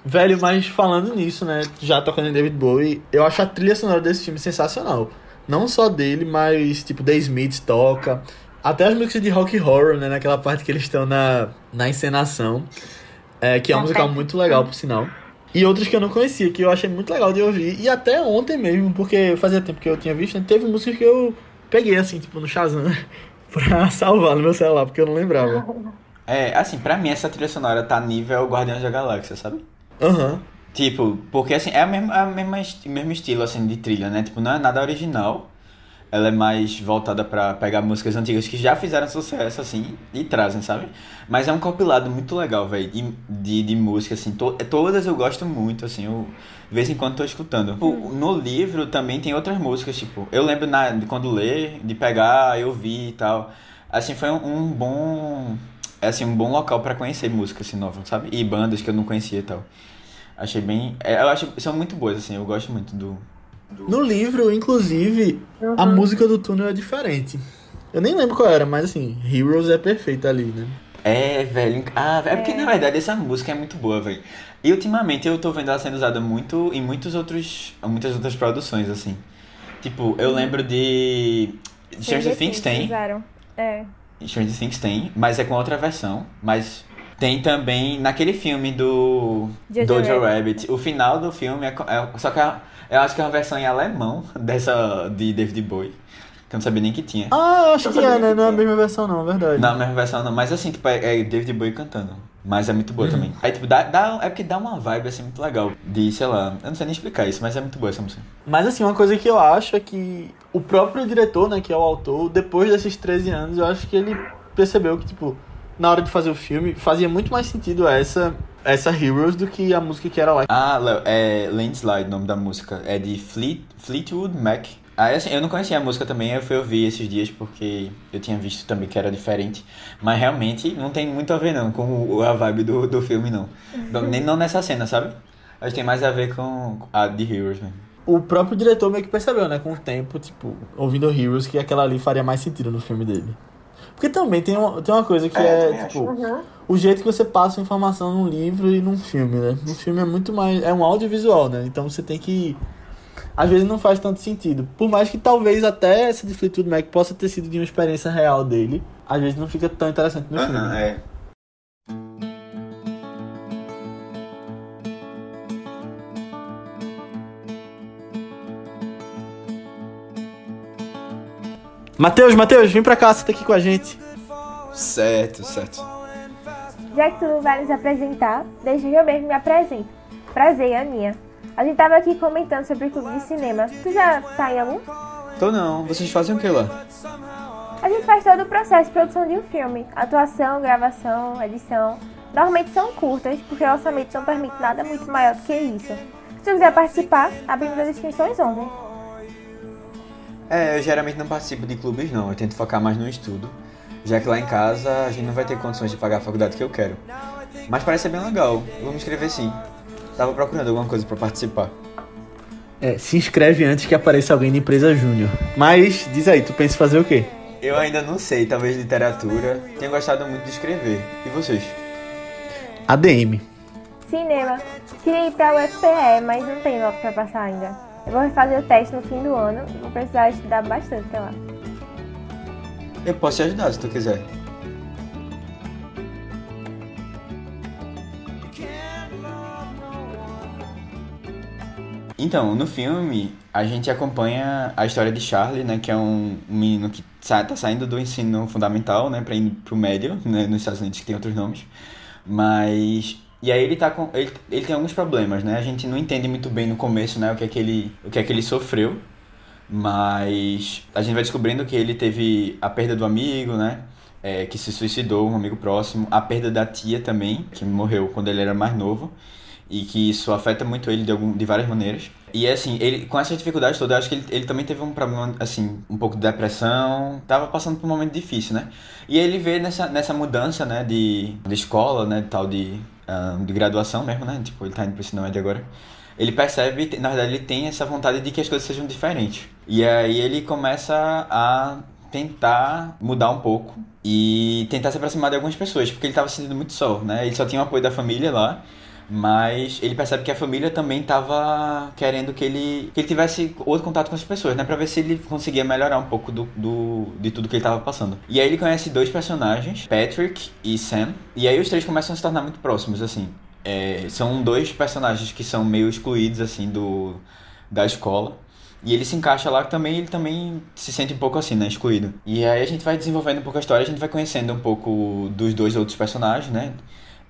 Speaker 1: Velho, mas falando nisso, né? Já tocando em David Bowie, eu acho a trilha sonora desse filme sensacional. Não só dele, mas tipo, The Smiths toca. Até as músicas de rock horror, né? Naquela parte que eles estão na, na encenação. É, que é uma musical muito legal, por sinal. E outras que eu não conhecia, que eu achei muito legal de ouvir. E até ontem mesmo, porque fazia tempo que eu tinha visto, né, teve músicas que eu peguei, assim, tipo, no Shazam, (laughs) pra salvar no meu celular, porque eu não lembrava.
Speaker 2: É, assim, pra mim essa trilha sonora tá nível Guardiões da Galáxia, sabe?
Speaker 1: Aham.
Speaker 2: Tipo, porque assim, é o mesmo, é o mesmo estilo assim de trilha, né? Tipo, não é nada original. Ela é mais voltada pra pegar músicas antigas que já fizeram sucesso, assim, e trazem, sabe? Mas é um compilado muito legal, velho, de, de, música, assim. To, todas eu gosto muito, assim, eu de vez em quando tô escutando. Tipo, no livro também tem outras músicas, tipo, eu lembro na, de quando ler, de pegar, eu ouvir e tal. Assim, foi um, um bom. É assim, um bom local pra conhecer música assim, nova, sabe? E bandas que eu não conhecia e tal. Achei bem. é, eu acho são muito boas, assim, eu gosto muito do.
Speaker 1: No livro, inclusive, a música do túnel é diferente. Eu nem lembro qual era, mas assim, Heroes é perfeita ali, né?
Speaker 2: É, velho. Ah, é porque na verdade essa música é muito boa, velho. E ultimamente eu tô vendo ela sendo usada muito em muitos outros, muitas outras produções, assim. Tipo, eu lembro de. Stranger Things tem.
Speaker 3: Usaram. É.
Speaker 2: Stranger Things tem, mas é com outra versão. Mas tem também naquele filme do
Speaker 3: Jojo
Speaker 2: Dojo
Speaker 3: Rabbit.
Speaker 2: Rabbit. O final do filme é, é- só que a- eu acho que é uma versão em alemão (laughs) dessa de David Bowie. Que eu não sabia nem que tinha.
Speaker 1: Ah, eu acho que é, né? Não é a mesma versão, não, verdade.
Speaker 2: Não, a mesma versão não, mas assim, tipo, é, é David Bowie cantando. Mas é muito boa também. Aí, tipo, dá, dá, é porque dá uma vibe, assim, muito legal. De, sei lá, eu não sei nem explicar isso, mas é muito boa essa música.
Speaker 1: Mas assim, uma coisa que eu acho é que o próprio diretor, né, que é o autor, depois desses 13 anos, eu acho que ele percebeu que, tipo, na hora de fazer o filme, fazia muito mais sentido essa, essa Heroes do que a música que era lá.
Speaker 2: Ah, Léo, é Landslide o nome da música. É de Fleet, Fleetwood Mac. Aí, assim, eu não conhecia a música também, eu fui ouvir esses dias porque eu tinha visto também que era diferente. Mas realmente não tem muito a ver, não, com o- a vibe do, do filme, não. (laughs) Não, Nem não nessa cena, sabe? Acho que tem mais a ver com a de Heroes mesmo.
Speaker 1: O próprio diretor meio que percebeu, né, com o tempo, tipo, ouvindo Heroes, que aquela ali faria mais sentido no filme dele. Porque também tem uma, tem uma coisa que
Speaker 4: É,
Speaker 1: é, tipo,
Speaker 3: Uhum.
Speaker 1: o jeito que você passa a informação num livro e num filme, né? No filme é muito mais. É um audiovisual, né? Então você tem que. Às vezes não faz tanto sentido. Por mais que talvez até essa de Fleetwood Mac possa ter sido de uma experiência real dele, às vezes não fica tão interessante no filme.
Speaker 4: Aham, é.
Speaker 1: Matheus, Matheus, vem pra cá, senta aqui com a gente.
Speaker 2: Certo, certo.
Speaker 3: Já que tu não vai nos apresentar, deixa que eu mesmo me apresento. Prazer, Aninha. A gente tava aqui comentando sobre o clube de cinema. Tu já tá em algum?
Speaker 2: Tô não. Vocês fazem o que lá?
Speaker 3: A gente faz todo o processo de produção de um filme. Atuação, gravação, edição. Normalmente são curtas, porque o orçamento não permite nada muito maior do que isso. Se tu quiser participar, abrimos as inscrições ontem.
Speaker 2: É, eu geralmente não participo de clubes não. Eu tento focar mais no estudo. Já que lá em casa a gente não vai ter condições de pagar a faculdade que eu quero. Mas parece ser bem legal. Vou me inscrever sim. Tava procurando alguma coisa pra participar.
Speaker 1: É, se inscreve antes que apareça alguém da empresa júnior. Mas, diz aí, tu pensa em fazer o quê?
Speaker 2: Eu ainda não sei, talvez literatura. Tenho gostado muito de escrever. E vocês?
Speaker 1: ADM.
Speaker 3: Cinema. Queria ir pra UFPE, mas não tem nota pra passar ainda. Eu vou fazer o teste no fim do ano. Vou precisar estudar bastante até lá.
Speaker 2: Eu posso te ajudar se tu quiser. Então, no filme, a gente acompanha a história de Charlie, né, que é um menino que sa tá saindo do ensino fundamental, né, para ir pro médio, né, nos Estados Unidos que tem outros nomes. Mas e aí ele tá com ele, ele tem alguns problemas, né? A gente não entende muito bem no começo, né, o que é que ele o que é que ele sofreu, mas a gente vai descobrindo que ele teve a perda do amigo, né? É, que se suicidou, um amigo próximo, a perda da tia também, que morreu quando ele era mais novo e que isso afeta muito ele de, algum, de várias maneiras. E assim, ele com essas dificuldades todas, eu acho que ele, ele também teve um problema, assim, um pouco de depressão, tava passando por um momento difícil, né? E ele vê nessa, nessa mudança, né, de, de escola, né, tal de, uh, de graduação mesmo, né? Tipo, ele tá indo pro ensino médio agora. Ele percebe, na verdade, ele tem essa vontade de que as coisas sejam diferentes. E aí ele começa a tentar mudar um pouco e tentar se aproximar de algumas pessoas, porque ele estava se sentindo muito só, né? Ele só tinha o apoio da família lá mas ele percebe que a família também estava querendo que ele, que ele tivesse outro contato com as pessoas, né? Pra ver se ele conseguia melhorar um pouco do, do de tudo que ele estava passando. E aí ele conhece dois personagens, Patrick e Sam. E aí os três começam a se tornar muito próximos, assim. É, são dois personagens que são meio excluídos, assim, do, da escola. E ele se encaixa lá também, ele também se sente um pouco assim, né, excluído. E aí a gente vai desenvolvendo um pouco a história, a gente vai conhecendo um pouco dos dois outros personagens, né?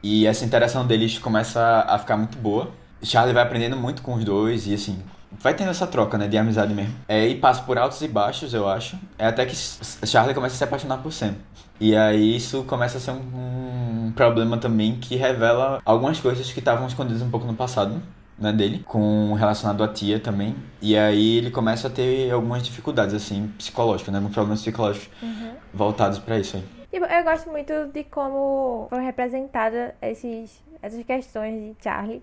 Speaker 2: E essa interação deles começa a ficar muito boa. Charlie vai aprendendo muito com os dois e assim, vai tendo essa troca, né, de amizade mesmo. É, e passa por altos e baixos, eu acho. É até que Charlie começa a se apaixonar por Sam. E aí isso começa a ser um, um problema também que revela algumas coisas que estavam escondidas um pouco no passado. Né, dele, com relacionado à tia também. E aí ele começa a ter algumas dificuldades, assim, psicológicas, né? Problemas psicológicos
Speaker 3: Uhum.
Speaker 2: voltados para isso aí.
Speaker 3: E eu gosto muito de como foi representada esses, essas questões de Charlie.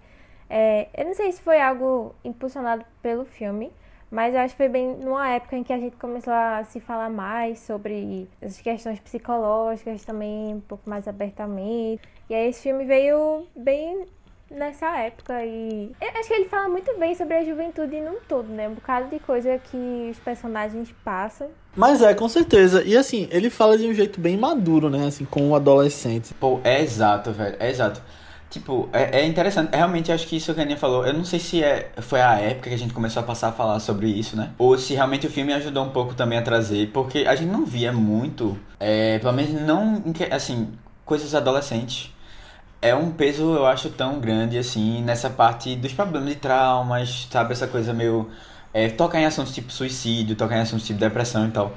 Speaker 3: É, eu não sei se foi algo impulsionado pelo filme, mas eu acho que foi bem numa época em que a gente começou a se falar mais sobre essas questões psicológicas também, um pouco mais abertamente. E aí esse filme veio bem nessa época e eu acho que ele fala muito bem sobre a juventude num todo, né? Um bocado de coisa que os personagens passam.
Speaker 1: Mas é, com certeza. E assim, ele fala de um jeito bem maduro, né? Assim, com o adolescente.
Speaker 2: Pô, é exato, velho. É exato. Tipo, é, é interessante. Realmente, acho que isso que a Aninha falou, eu não sei se é, foi a época que a gente começou a passar a falar sobre isso, né? Ou se realmente o filme ajudou um pouco também a trazer, porque a gente não via muito, é, pelo menos não, em que- assim, coisas adolescentes. É um peso, eu acho, tão grande, assim, nessa parte dos problemas de traumas, sabe? Essa coisa meio. É, tocar em assuntos tipo suicídio, tocar em assuntos tipo depressão e tal.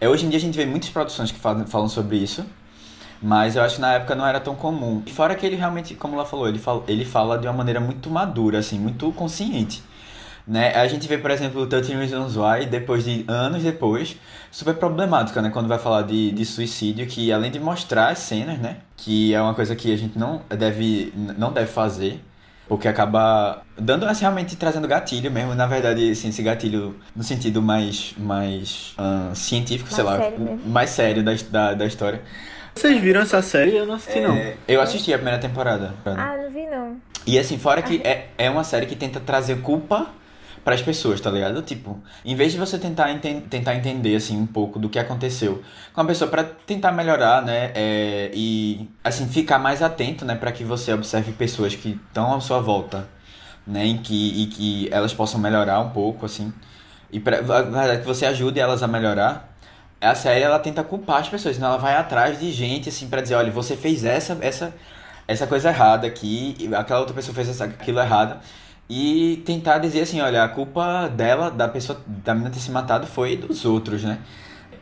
Speaker 2: É, hoje em dia a gente vê muitas produções que falam, falam sobre isso. Mas eu acho que na época não era tão comum. E fora que ele realmente, como ela falou, ele fala, ele fala de uma maneira muito madura, assim, muito consciente. Né? A gente vê, por exemplo, o 13 Reasons Why, depois de anos depois, super problemática, né? Quando vai falar de, de suicídio, que além de mostrar as cenas, né? Que é uma coisa que a gente não deve, não deve fazer, porque acaba dando, assim, realmente trazendo gatilho mesmo. Na verdade, assim, esse gatilho no sentido mais, mais ah, científico, sei
Speaker 3: Mais
Speaker 2: lá,
Speaker 3: sério
Speaker 2: mais sério da, da, da história.
Speaker 1: Vocês viram essa série? Eu não assisti, não.
Speaker 2: É, eu assisti a primeira temporada.
Speaker 3: Ah, não vi não.
Speaker 2: E assim, fora que é, é uma série que tenta trazer culpa para as pessoas, tá ligado? Tipo, em vez de você tentar, enten tentar entender, assim, um pouco do que aconteceu com a pessoa para tentar melhorar, né? é, e, assim, ficar mais atento, né? para que você observe pessoas que estão à sua volta, né? Em que, e que elas possam melhorar um pouco, assim. E na verdade, que você ajude elas a melhorar. a série ela tenta culpar as pessoas, então ela vai atrás de gente assim para dizer, olha, você fez essa essa essa coisa errada aqui, aquela outra pessoa fez essa, aquilo errado e tentar dizer assim, olha, a culpa dela, da pessoa da menina ter se matado foi dos outros, né?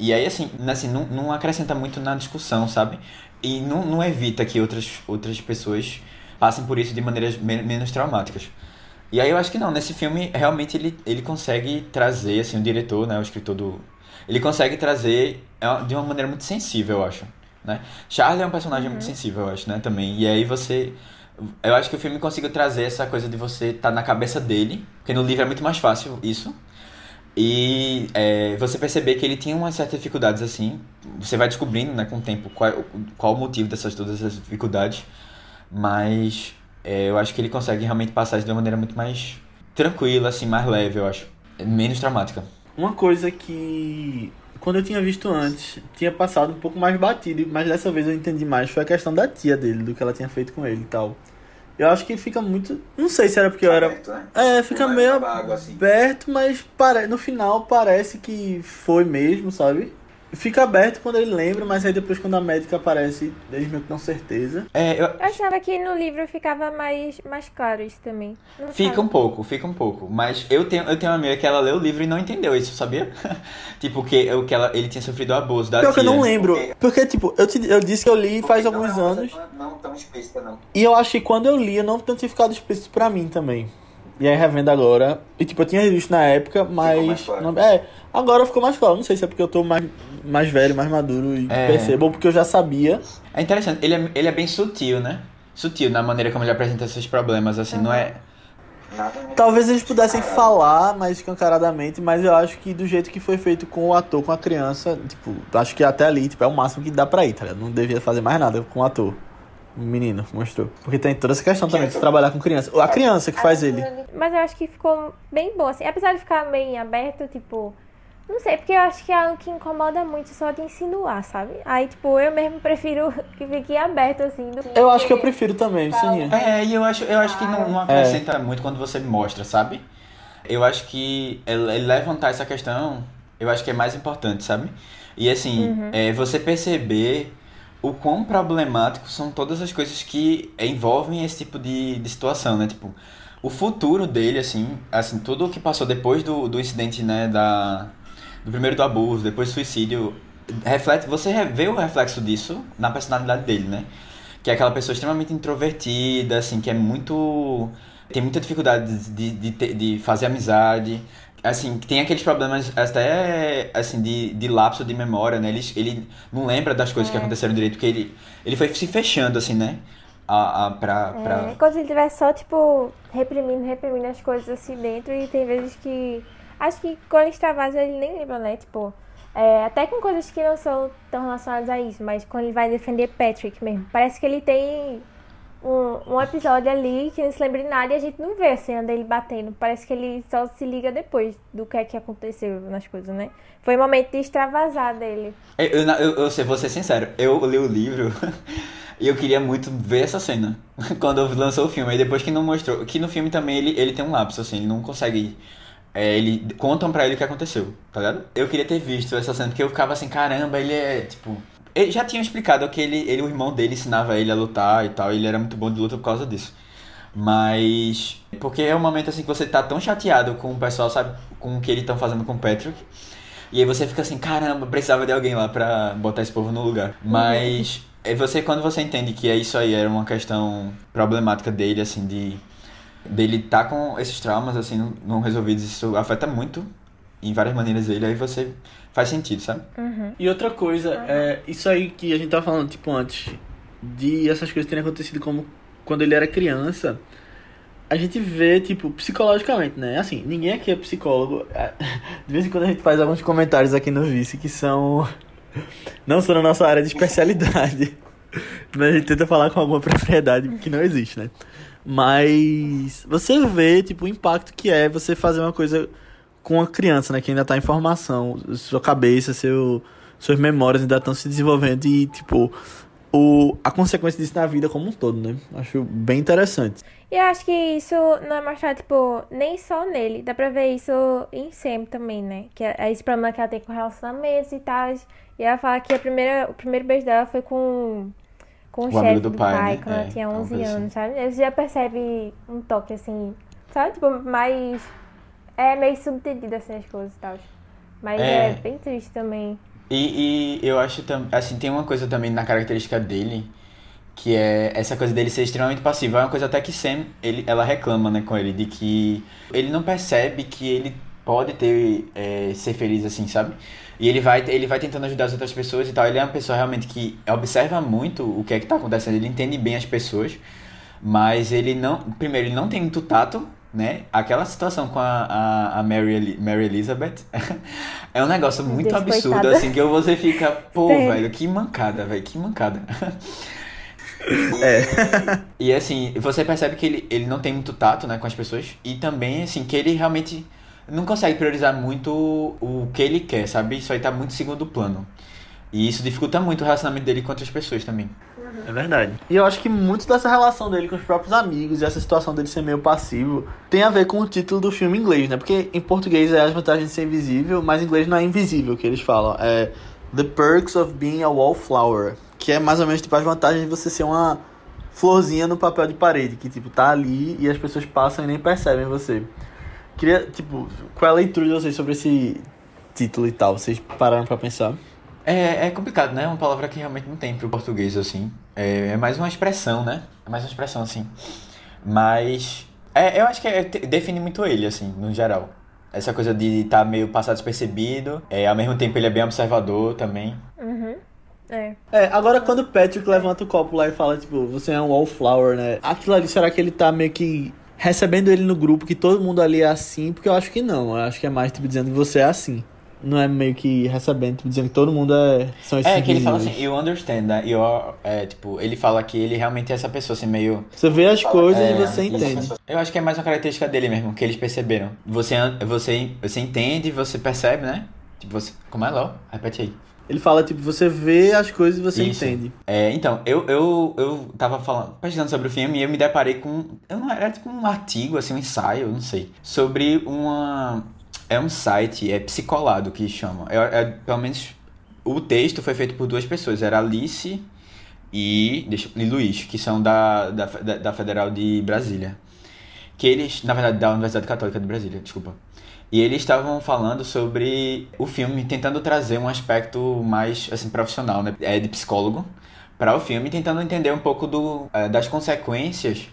Speaker 2: E aí assim, assim não, não acrescenta muito na discussão, sabe? E não, não evita que outras outras pessoas passem por isso de maneiras menos traumáticas. E aí eu acho que não, nesse filme realmente ele, ele consegue trazer, assim, o diretor, né, o escritor do... Ele consegue trazer é de uma maneira muito sensível, eu acho, né? Charlie é um personagem uhum. muito sensível, eu acho, né, também. E aí você... Eu acho que o filme conseguiu trazer essa coisa de você estar tá na cabeça dele, porque no livro é muito mais fácil isso. E é, você perceber que ele tinha umas certas dificuldades assim. Você vai descobrindo, né, com o tempo, qual, qual o motivo dessas todas essas dificuldades. Mas é, eu acho que ele consegue realmente passar isso de uma maneira muito mais tranquila, assim, mais leve, eu acho. Menos traumática.
Speaker 1: Uma coisa que, quando eu tinha visto antes, tinha passado um pouco mais batido, mas dessa vez eu entendi mais, foi a questão da tia dele, do que ela tinha feito com ele e tal. Eu acho que fica muito. Não sei se era porque eu era. Né? É, fica meio água, assim. aberto, mas pare... no final parece que foi mesmo, sabe? Fica aberto quando ele lembra, mas aí depois quando a médica aparece, eles meio que dão certeza.
Speaker 2: É, eu...
Speaker 3: eu achava que no livro ficava mais, mais claro isso também.
Speaker 2: Não fica sabe? um pouco, fica um pouco. Mas eu tenho, eu tenho uma amiga que ela leu o livro e não entendeu isso, sabia? (laughs) tipo, que, o que ela, ele tinha sofrido abuso da
Speaker 1: Pior
Speaker 2: tia.
Speaker 1: que eu não lembro. Porque, porque tipo, eu, te, eu disse que eu li faz Porque alguns não é anos.
Speaker 4: Não tão explícita, não.
Speaker 1: E eu acho que quando eu li, eu não tinha ficado explícito pra mim também. E aí revendo agora. E tipo, eu tinha visto na época, mas. Claro. Não, é, agora ficou mais claro. Não sei se é porque eu tô mais, mais velho, mais maduro e é. percebo, ou porque eu já sabia.
Speaker 2: É interessante, ele é, ele é bem sutil, né? Sutil na maneira como ele apresenta esses problemas, assim, uhum. não é.
Speaker 1: Talvez eles pudessem falar mais escancaradamente, mas eu acho que do jeito que foi feito com o ator, com a criança, tipo, acho que até ali, tipo, é o máximo que dá pra ir, tá ligado? Não devia fazer mais nada com o ator menino mostrou. Porque tem toda essa questão também de trabalhar com criança. A criança que faz ele.
Speaker 3: Mas eu acho que ficou bem boa, assim. Apesar de ficar meio aberto, tipo. Não sei, porque eu acho que é algo que incomoda muito só de insinuar, sabe? Aí, tipo, eu mesmo (laughs) prefiro que fique aberto, assim. Do...
Speaker 1: Eu acho que eu prefiro também, sim.
Speaker 2: É, e eu acho, eu acho que não, não acrescenta é. muito quando você mostra, sabe? Eu acho que ele levantar essa questão, eu acho que é mais importante, sabe? E assim, uhum. é, você perceber o quão problemático são todas as coisas que envolvem esse tipo de, de situação, né? Tipo, o futuro dele, assim, assim, tudo o que passou depois do, do incidente, né, da, do primeiro do abuso, depois do suicídio, reflete, você vê o reflexo disso na personalidade dele, né? Que é aquela pessoa extremamente introvertida, assim, que é muito... tem muita dificuldade de, de, de, de fazer amizade, assim, tem aqueles problemas até, assim, de, de lapso de memória, né? Ele, ele não lembra das coisas é. que aconteceram direito, porque ele, ele foi se fechando, assim, né? A, a, pra,
Speaker 3: é,
Speaker 2: pra...
Speaker 3: Quando ele estiver só, tipo, reprimindo, reprimindo as coisas assim dentro, e tem vezes que... Acho que quando ele extravasa, ele nem lembra, né? Tipo, é, até com coisas que não são tão relacionadas a isso, mas quando ele vai defender Patrick mesmo, parece que ele tem um, um episódio ali que não se lembra de nada e a gente não vê a cena dele batendo. Parece que ele só se liga depois do que é que aconteceu nas coisas, né? Foi o momento de extravasar dele.
Speaker 2: Eu, eu, eu, eu vou ser sincero, eu li o livro (laughs) e eu queria muito ver essa cena (laughs) quando lançou o filme. Aí depois que não mostrou, que no filme também ele, ele tem um lapso, assim, ele não consegue. É, ele contam pra ele o que aconteceu, tá ligado? Eu queria ter visto essa cena, porque eu ficava assim, caramba, ele é tipo ele já tinha explicado que ele, ele, o irmão dele ensinava ele a lutar e tal, e ele era muito bom de luta por causa disso. Mas. Porque é um momento assim que você tá tão chateado com o pessoal, sabe? Com o que eles estão fazendo com o Patrick. E aí você fica assim, caramba, precisava de alguém lá pra botar esse povo no lugar. Mas. É você, quando você entende que é isso aí era uma questão problemática dele, assim, de. Dele tá com esses traumas, assim, não, não resolvidos, isso afeta muito em várias maneiras ele, aí você faz sentido, sabe?
Speaker 3: Uhum.
Speaker 1: E outra coisa, uhum. é isso aí que a gente tava falando, tipo, antes, de essas coisas terem acontecido como quando ele era criança, a gente vê, tipo, psicologicamente, né? Assim, ninguém aqui é psicólogo. É, (laughs) de vez em quando a gente faz alguns comentários aqui no Vice que são. (laughs) Não são na nossa área de especialidade. (laughs) Mas a gente tenta falar com alguma propriedade que não existe, né? Mas você vê, tipo, o impacto que é você fazer uma coisa com a criança, né? Que ainda tá em formação. Sua cabeça, seu, suas memórias ainda estão se desenvolvendo e, tipo, o, a consequência disso na vida como um todo, né? Acho bem interessante.
Speaker 3: E eu acho que isso não é mostrado, tipo, nem só nele. Dá pra ver isso em Sam também, né? Que é esse problema que ela tem com relacionamentos e tal. E ela fala que a primeira, o primeiro beijo dela foi com, com o,
Speaker 2: O
Speaker 3: chefe do,
Speaker 2: do
Speaker 3: pai,
Speaker 2: pai, né?
Speaker 3: quando
Speaker 2: É,
Speaker 3: ela tinha
Speaker 2: uma
Speaker 3: 11
Speaker 2: coisa assim.
Speaker 3: anos, sabe? Você já percebe um toque, assim, sabe? Tipo, mais... É meio subtendido, assim, as coisas e tal. Mas
Speaker 2: É.
Speaker 3: é. bem triste também.
Speaker 2: E, e eu acho também, assim, tem uma coisa também na característica dele, que é essa coisa dele ser extremamente passivo. É uma coisa até que Sam, ele, ela reclama, né, com ele, de que ele não percebe que ele pode ter, é, ser feliz assim, sabe? E ele vai, ele vai tentando ajudar as outras pessoas e tal. Ele é uma pessoa realmente que observa muito o que é que tá acontecendo, ele entende bem as pessoas, mas ele não, primeiro, ele não tem muito tato, né? Aquela situação com a, a, a Mary, Eli- Mary Elizabeth (laughs) é um negócio muito
Speaker 3: Deus,
Speaker 2: absurdo,
Speaker 3: coitada.
Speaker 2: assim, que você fica, pô,
Speaker 3: Sério.
Speaker 2: velho, que mancada, velho, que mancada. (laughs)
Speaker 1: É.
Speaker 2: E assim, você percebe que ele, ele não tem muito tato, né, com as pessoas. E também, assim, que ele realmente não consegue priorizar muito o que ele quer, sabe? Isso aí tá muito segundo plano. E isso dificulta muito o relacionamento dele com outras pessoas também.
Speaker 1: É verdade. E eu acho que muito dessa relação dele com os próprios amigos e essa situação dele ser meio passivo tem a ver com o título do filme em inglês, né? Porque em português é as vantagens de ser invisível, mas em inglês não é invisível que eles falam. É The Perks of Being a Wallflower. Que é mais ou menos tipo as vantagens de você ser uma florzinha no papel de parede, que tipo tá ali e as pessoas passam e nem percebem você. Queria, tipo, qual é a leitura de vocês sobre esse título e tal? Vocês pararam pra pensar?
Speaker 2: É, é complicado, né? É uma palavra que realmente não tem pro português, assim. É, é mais uma expressão, né? É mais uma expressão, assim. Mas. É, eu acho que é- define muito ele, assim, no geral. Essa coisa de estar meio passado despercebido. É, ao mesmo tempo ele é bem observador também.
Speaker 3: Uhum. É.
Speaker 1: É, agora quando o Patrick levanta o copo lá e fala, tipo, você é um wallflower, né? Aquilo ali, será que ele tá meio que recebendo ele no grupo, que todo mundo ali é assim? Porque eu acho que não. Eu acho que é mais, tipo, dizendo que você é assim. Não é meio que recebendo, tipo, dizendo que todo mundo é, são esses
Speaker 2: É, que ele fala assim, you understand, né? You are, é, tipo, ele fala que ele realmente é essa pessoa, assim, meio...
Speaker 1: Você vê as coisas
Speaker 2: É,
Speaker 1: e você
Speaker 2: isso.
Speaker 1: entende.
Speaker 2: Eu acho que é mais uma característica dele mesmo, que eles perceberam. Você, você, você entende, você percebe, né? Tipo, você... Como é, Léo? Repete aí.
Speaker 1: Ele fala, tipo, você vê as coisas e você
Speaker 2: Isso.
Speaker 1: entende.
Speaker 2: É, então, eu, eu, eu tava falando, pesquisando sobre o filme e eu me deparei com. Eu não era tipo um artigo, assim, um ensaio, eu não sei. Sobre uma. É um site, é psicolado que chama. É, é- pelo menos o texto foi feito por duas pessoas. Era Alice e, deixa, e Luiz, que são da, da, da da Federal de Brasília. Que eles, na verdade, da Universidade Católica de Brasília, desculpa. E eles estavam falando sobre o filme, tentando trazer um aspecto mais assim profissional, né, é, de psicólogo para o filme, tentando entender um pouco do, eh, das consequências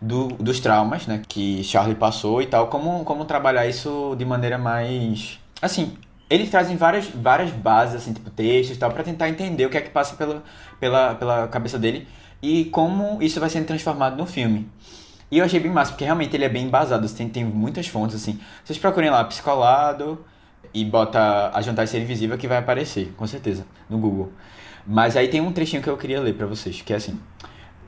Speaker 2: do, dos traumas, né, que Charlie passou e tal, como, como trabalhar isso de maneira mais assim. Eles trazem várias, várias bases, assim, tipo textos e tal, para tentar entender o que é que passa pela, pela, pela cabeça dele e como isso vai sendo transformado no filme. E eu achei bem massa, porque realmente ele é bem embasado, assim, tem, tem muitas fontes, assim. Vocês procurem lá, psicolado, e bota a jantar ser invisível que vai aparecer, com certeza, no Google. Mas aí tem um trechinho que eu queria ler pra vocês, que é assim.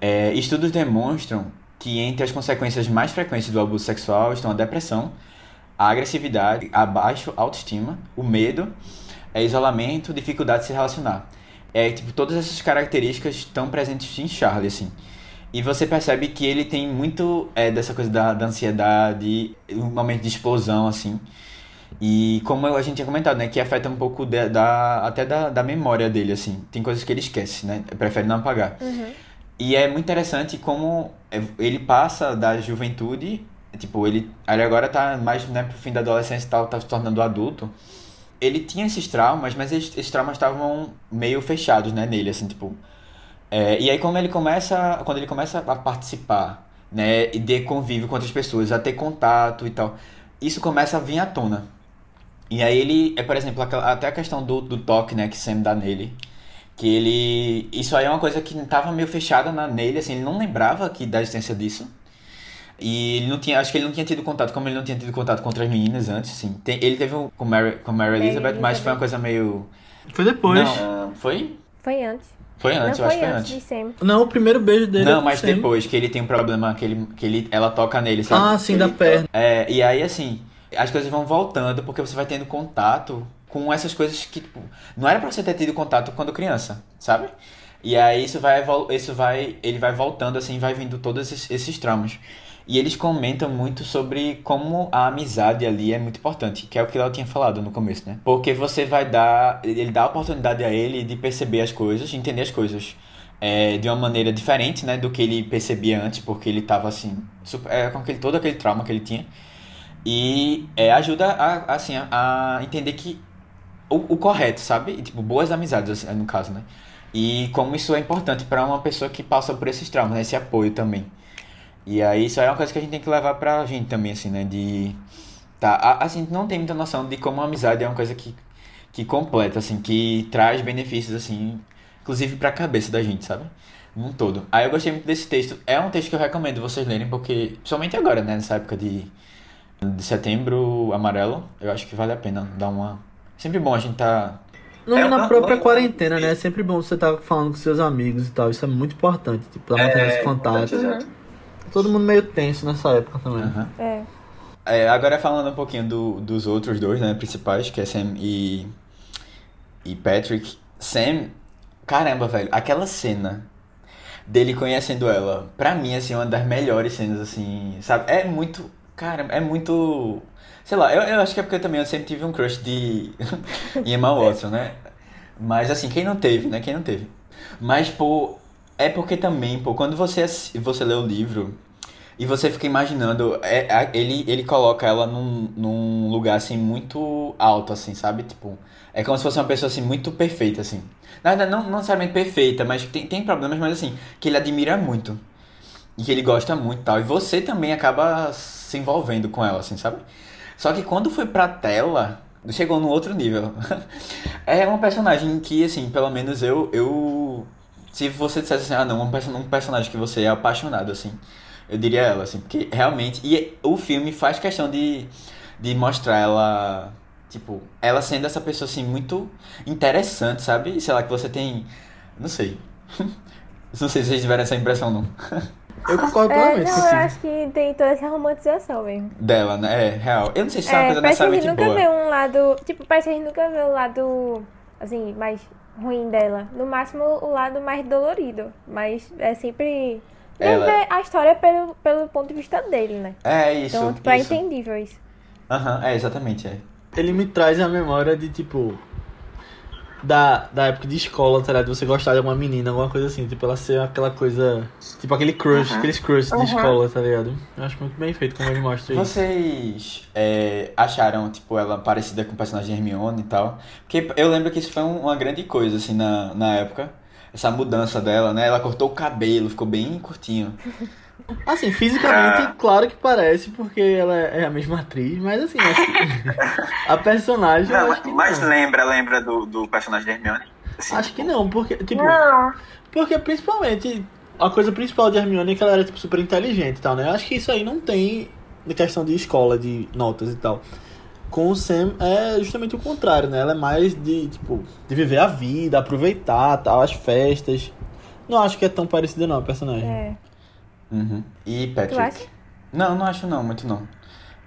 Speaker 2: é, estudos demonstram que entre as consequências mais frequentes do abuso sexual estão a depressão, a agressividade, a baixa autoestima, o medo, é isolamento, dificuldade de se relacionar. É, tipo, todas essas características estão presentes em Charlie, assim. E você percebe que ele tem muito é, dessa coisa da, da ansiedade, um momento de explosão, assim. E como a gente tinha comentado, né? Que afeta um pouco da, da- até da, da memória dele, assim. Tem coisas que ele esquece, né? Prefere não apagar.
Speaker 3: Uhum.
Speaker 2: E é muito interessante como ele passa da juventude, tipo, ele, ele agora tá mais né, pro fim da adolescência e tal, tá se tornando adulto. Ele tinha esses traumas, mas esses, esses traumas estavam meio fechados, né, nele, assim, tipo... é, e aí como ele começa, quando ele começa a participar, né, e de convívio com outras pessoas, a ter contato e tal, isso começa a vir à tona. E aí ele, é por exemplo, até a questão do, do toque, né, que Sam dá nele, que ele. Isso aí é uma coisa que tava meio fechada na, nele, assim, ele não lembrava que da existência disso. E ele não tinha, acho que ele não tinha tido contato, como ele não tinha tido contato com outras meninas antes, assim. Tem- ele teve um com Mary, com Mary Elizabeth, mas foi uma coisa meio.
Speaker 1: Foi depois. Não,
Speaker 2: foi?
Speaker 3: Foi antes.
Speaker 2: Foi antes,
Speaker 3: não
Speaker 2: eu acho
Speaker 3: foi
Speaker 2: que foi
Speaker 3: antes
Speaker 2: antes.
Speaker 3: de Sam.
Speaker 1: o primeiro beijo dele é
Speaker 2: Não,
Speaker 1: com
Speaker 2: mas
Speaker 1: Sam.
Speaker 2: depois, que ele tem um problema, que, ele, que ele, ela toca nele, sabe?
Speaker 1: Ah, sim, da perna.
Speaker 2: É, e aí, assim, as coisas vão voltando porque você vai tendo contato com essas coisas que, tipo, não era pra você ter tido contato quando criança, sabe? E aí isso vai, isso vai, ele vai voltando assim, vai vindo todos esses, esses traumas. E eles comentam muito sobre como a amizade ali é muito importante, que é o que ela tinha falado no começo, né? Porque você vai dar, ele dá a oportunidade a ele de perceber as coisas, de entender as coisas é, de uma maneira diferente, né, do que ele percebia antes, porque ele tava assim, super, é, com aquele, todo aquele trauma que ele tinha. E é, ajuda a, assim, a entender que o, o correto, sabe? E, tipo, boas amizades, assim, no caso, né? E como isso é importante para uma pessoa que passa por esses traumas, né? Esse apoio também. E aí isso aí é uma coisa que a gente tem que levar pra gente também, assim, né? De. Tá, a, a gente não tem muita noção de como a amizade é uma coisa que, que completa, assim, que traz benefícios, assim, inclusive pra cabeça da gente, sabe? Num todo. Aí eu gostei muito desse texto. É um texto que eu recomendo vocês lerem, porque, principalmente agora, né? Nessa época de, de setembro amarelo, eu acho que vale a pena dar uma. Sempre bom a gente tá.
Speaker 1: Não,
Speaker 4: É,
Speaker 1: na própria
Speaker 4: não-
Speaker 1: quarentena, né? É sempre bom você estar falando com seus amigos e tal. Isso é muito importante, tipo, pra manter esse contato.
Speaker 4: exato.
Speaker 1: Todo mundo meio tenso nessa época também.
Speaker 2: Aham.
Speaker 3: É.
Speaker 2: É, agora falando um pouquinho do- dos outros dois, né, principais, que é Sam e, e Patrick. Sam, caramba, velho, aquela cena dele conhecendo ela, pra mim, assim, é uma das melhores cenas, assim, sabe? É muito, cara, é muito, sei lá, eu, eu acho que é porque eu também eu sempre tive um crush de (laughs) Emma Watson, né? Mas, assim, quem não teve, né? Quem não teve? Mas, pô, é porque também, pô, quando você, você lê o livro, e você fica imaginando, é, ele, ele coloca ela num, num lugar assim muito alto, assim, sabe? Tipo, é como se fosse uma pessoa assim muito perfeita, assim. Na verdade, não, não necessariamente perfeita, mas tem, tem problemas, mas assim, que ele admira muito. E que ele gosta muito e tal. E você também acaba se envolvendo com ela, assim, sabe? Só que quando foi pra tela, chegou num outro nível. (laughs) é uma personagem que, assim, pelo menos eu. eu se você dissesse assim, ah não, um perso- um personagem que você é apaixonado, assim. Eu diria ela, assim, porque realmente. E o filme faz questão de, de mostrar ela. Tipo, ela sendo essa pessoa, assim, muito interessante, sabe? Sei lá, que você tem. Não sei. (laughs) não sei se vocês tiveram essa impressão, não.
Speaker 1: Eu concordo
Speaker 3: É,
Speaker 1: plenamente
Speaker 3: não, eu
Speaker 1: contigo.
Speaker 3: acho que tem toda essa romantização mesmo.
Speaker 2: Dela, né? É, real. Eu não sei se é uma
Speaker 3: É,
Speaker 2: coisa
Speaker 3: parece que a gente
Speaker 2: necessariamente
Speaker 3: nunca
Speaker 2: boa.
Speaker 3: vê um lado. Tipo, parece que a gente nunca vê o lado, assim, mais ruim dela. No máximo, o lado mais dolorido. Mas é sempre.
Speaker 2: Ela-
Speaker 3: a história pelo, pelo ponto de vista dele, né?
Speaker 2: É isso.
Speaker 3: Então, tipo, é
Speaker 2: isso.
Speaker 3: entendível isso.
Speaker 2: Aham, é, exatamente, é.
Speaker 1: Ele me traz a memória de, tipo... Da, da época de escola, tá ligado? De você gostar de alguma menina, alguma coisa assim. Tipo, ela ser aquela coisa... Tipo, aquele crush,
Speaker 4: Uhum.
Speaker 1: aqueles crush de
Speaker 3: Uhum.
Speaker 1: escola, tá ligado? Eu acho muito bem feito como ele mostra isso.
Speaker 2: Vocês é, acharam, tipo, ela parecida com o personagem de Hermione e tal? Porque eu lembro que isso foi um- uma grande coisa, assim, na, na época. Essa mudança dela, né? Ela cortou o cabelo, ficou bem curtinho. (laughs)
Speaker 1: Assim, fisicamente,
Speaker 4: Ah.
Speaker 1: claro que parece, porque ela é a mesma atriz, mas assim, acho que (laughs) a personagem eu
Speaker 4: Não,
Speaker 1: acho que
Speaker 4: mas
Speaker 1: não.
Speaker 4: lembra, lembra do, do personagem de Hermione? Assim,
Speaker 1: Acho que não, porque, tipo,
Speaker 3: Não.
Speaker 1: porque principalmente a coisa principal de Hermione é que ela era, tipo, super inteligente e tal, né? Eu acho que isso aí não tem na questão de escola, de notas e tal. Com o Sam é justamente o contrário, né? Ela é mais de, tipo, de viver a vida, aproveitar, tal, as festas. Não acho que é tão parecida não, a personagem.
Speaker 3: É.
Speaker 2: Uhum. E Patrick?
Speaker 3: Tu acha?
Speaker 2: Não, não acho não, muito não.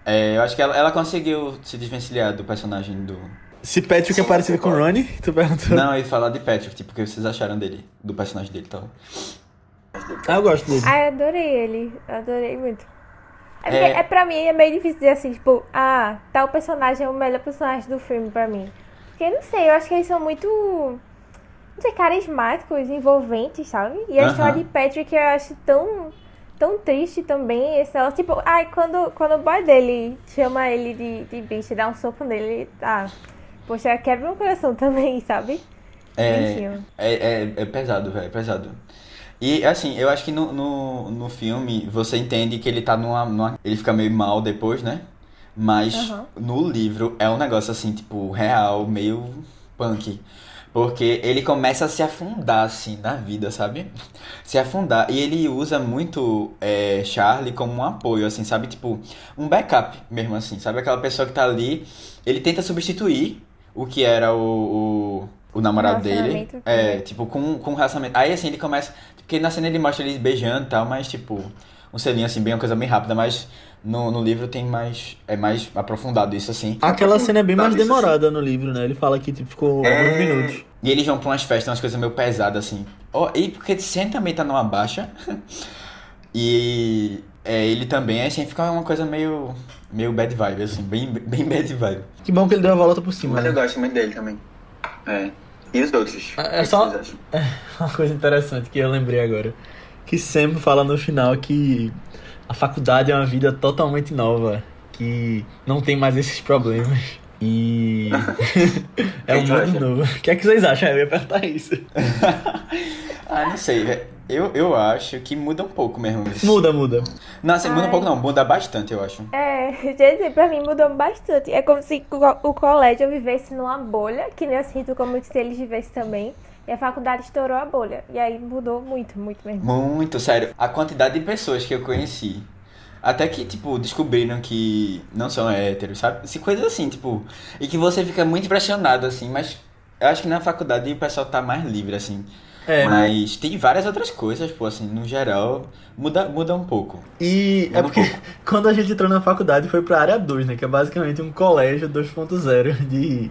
Speaker 2: É, eu acho que ela, ela conseguiu se desvencilhar do personagem do...
Speaker 1: Se Patrick é
Speaker 4: Sim,
Speaker 1: parecido com o. Ronnie, tu perguntou.
Speaker 2: Não, eu ia falar de Patrick, tipo, o que vocês acharam dele, do personagem dele e tal.
Speaker 1: Ah, eu gosto dele.
Speaker 3: Ah, eu adorei ele. Eu adorei muito. É, porque,
Speaker 2: É.
Speaker 3: é. pra mim, é meio difícil dizer assim, tipo, ah, tal personagem é o melhor personagem do filme pra mim. Porque, não sei, eu acho que eles são muito, não sei, carismáticos, envolventes, sabe? E a
Speaker 2: Aham.
Speaker 3: história de Patrick eu acho tão, tão triste também. Esse, ela, tipo, ai, quando, quando o boy dele chama ele de, de bicho, dá um soco nele, ah, poxa, quebra meu coração (laughs) também, sabe?
Speaker 2: É, é, é, é pesado, velho, é pesado. E assim, eu acho que no, no, no filme você entende que ele tá numa, numa- Ele fica meio mal depois, né? Mas
Speaker 3: Aham.
Speaker 2: no livro é um negócio assim, tipo, real, meio punk. Porque ele começa a se afundar, assim, na vida, sabe? Se afundar. E ele usa muito é, Charlie como um apoio, assim, sabe? Tipo, um backup mesmo, assim, sabe? Aquela pessoa que tá ali. Ele tenta substituir o que era o, o, o namorado dele.
Speaker 3: Relacionamento.
Speaker 2: É, tipo, com, com um relacionamento. Aí, assim, ele começa. Porque na cena ele mostra eles beijando e tal, mas, tipo, um selinho, assim, bem uma coisa bem rápida, mas no, no livro tem mais. É mais aprofundado isso, assim.
Speaker 1: Aquela cena é bem mais demorada no livro, né? Ele fala que tipo, ficou
Speaker 4: É.
Speaker 1: alguns minutos.
Speaker 2: E eles vão pra umas festas, umas coisas meio pesadas, assim. Ó, e porque Sen também tá numa baixa. (laughs) e é, ele também, assim, fica uma coisa meio. meio bad vibe, assim, bem, bem bad vibe.
Speaker 1: Que bom que ele deu a volta por cima.
Speaker 4: Mas
Speaker 1: né?
Speaker 4: eu gosto muito dele também. É. E os outros?
Speaker 1: É- é
Speaker 4: que
Speaker 1: só-
Speaker 4: acham? (laughs)
Speaker 1: Uma coisa interessante que eu lembrei agora. Que sempre fala no final que a faculdade é uma vida totalmente nova. Que não tem mais esses problemas. E (laughs) é um mundo novo. O que é que vocês acham? Eu ia perguntar isso. (laughs)
Speaker 2: Ah, não sei, velho. Eu, eu acho que muda um pouco mesmo. isso.
Speaker 1: Muda, muda.
Speaker 2: Não, assim, muda um pouco não, muda bastante, eu acho.
Speaker 3: É, gente, pra mim mudou bastante. É como se o colégio vivesse numa bolha, que nem eu sinto como se eles vivessem também. E a faculdade estourou a bolha. E aí mudou muito, muito mesmo.
Speaker 2: Muito, sério. A quantidade de pessoas que eu conheci. Até que, tipo, descobriram que não são héteros, sabe? Se coisas assim, tipo. E que você fica muito impressionado, assim, mas eu acho que na faculdade o pessoal tá mais livre, assim.
Speaker 1: É,
Speaker 2: Mas tem várias outras coisas, pô, assim, no geral, muda, muda um pouco.
Speaker 1: E é
Speaker 2: Muda um
Speaker 1: porque
Speaker 2: pouco. (laughs)
Speaker 1: quando a gente entrou na faculdade foi pra área 2, né? Que é basicamente um colégio 2.0 de,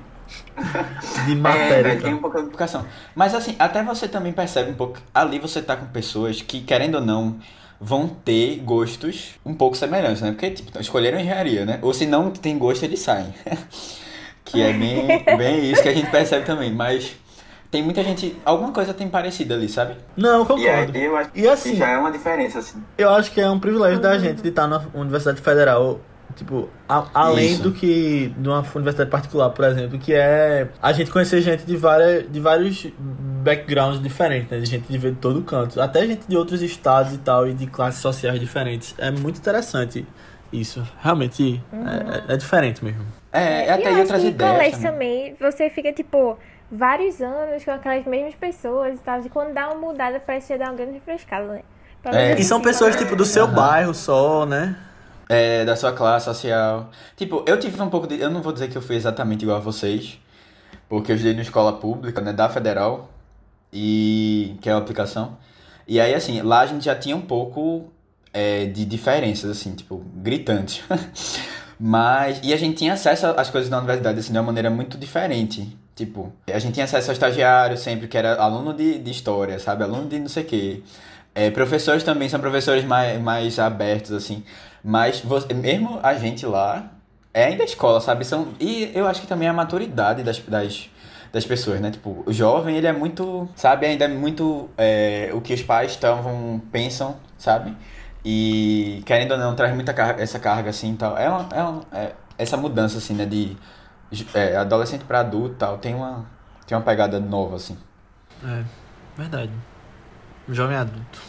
Speaker 1: (laughs) de
Speaker 4: É,
Speaker 1: matéria.
Speaker 4: velho,
Speaker 1: e
Speaker 4: tem um pouco.
Speaker 2: Educação. Mas assim, até você também percebe um pouco. Ali você tá com pessoas que, querendo ou não, vão ter gostos um pouco semelhantes, né? Porque, tipo, escolheram engenharia, né? Ou se não tem gosto, eles saem. (laughs) que é bem, (laughs) bem isso que a gente percebe também. Mas tem muita gente. Alguma coisa tem parecida ali, sabe?
Speaker 1: Não,
Speaker 4: E é,
Speaker 1: concordo.
Speaker 4: eu acho
Speaker 1: E assim-
Speaker 4: que já é uma diferença, assim.
Speaker 1: Eu acho que é um privilégio da gente de estar na Universidade Federal, tipo, a- além
Speaker 2: Isso.
Speaker 1: do que de uma universidade particular, por exemplo, que é a gente conhecer gente de, várias, de vários backgrounds diferentes, né? De gente de ver de todo canto. Até gente de outros estados e tal, e de classes sociais diferentes. É muito interessante isso. Realmente é, é- é diferente mesmo.
Speaker 2: É,
Speaker 3: E
Speaker 2: até
Speaker 3: eu
Speaker 2: outras ideias.
Speaker 3: colégio
Speaker 2: Também.
Speaker 3: também, você fica, tipo, vários anos com aquelas mesmas pessoas e tal. E quando dá uma mudada, parece que dá uma grande refrescada, né?
Speaker 2: É.
Speaker 1: E são pessoas, tipo, do seu
Speaker 2: Aham.
Speaker 1: bairro só, né?
Speaker 2: É, da sua classe social. Tipo, eu tive um pouco de. Eu não vou dizer que eu fui exatamente igual a vocês, porque eu estudei na escola pública, né, da Federal, e que é a aplicação. E aí, assim, lá a gente já tinha um pouco é, de diferenças, assim, tipo, gritantes. (laughs) Mas. E a gente tinha acesso às coisas da universidade, assim, de uma maneira muito diferente. Tipo, a gente tinha acesso ao estagiário sempre, que era aluno de, de história, sabe? Aluno de não sei o quê. É, professores também são professores mais, mais abertos, assim. Mas você- mesmo a gente lá é ainda escola, sabe? São, e eu acho que também a maturidade das, das, das pessoas, né? Tipo, o jovem, ele é muito, sabe? Ainda é muito é, o que os pais estavam, pensam, sabe? E querendo ou não, traz muita carga, essa carga, assim, tal. É, uma, é, uma- é essa mudança, assim, né? De é, adolescente pra adulto tal. Tem uma, tem uma pegada nova, assim.
Speaker 1: É, verdade. Jovem adulto.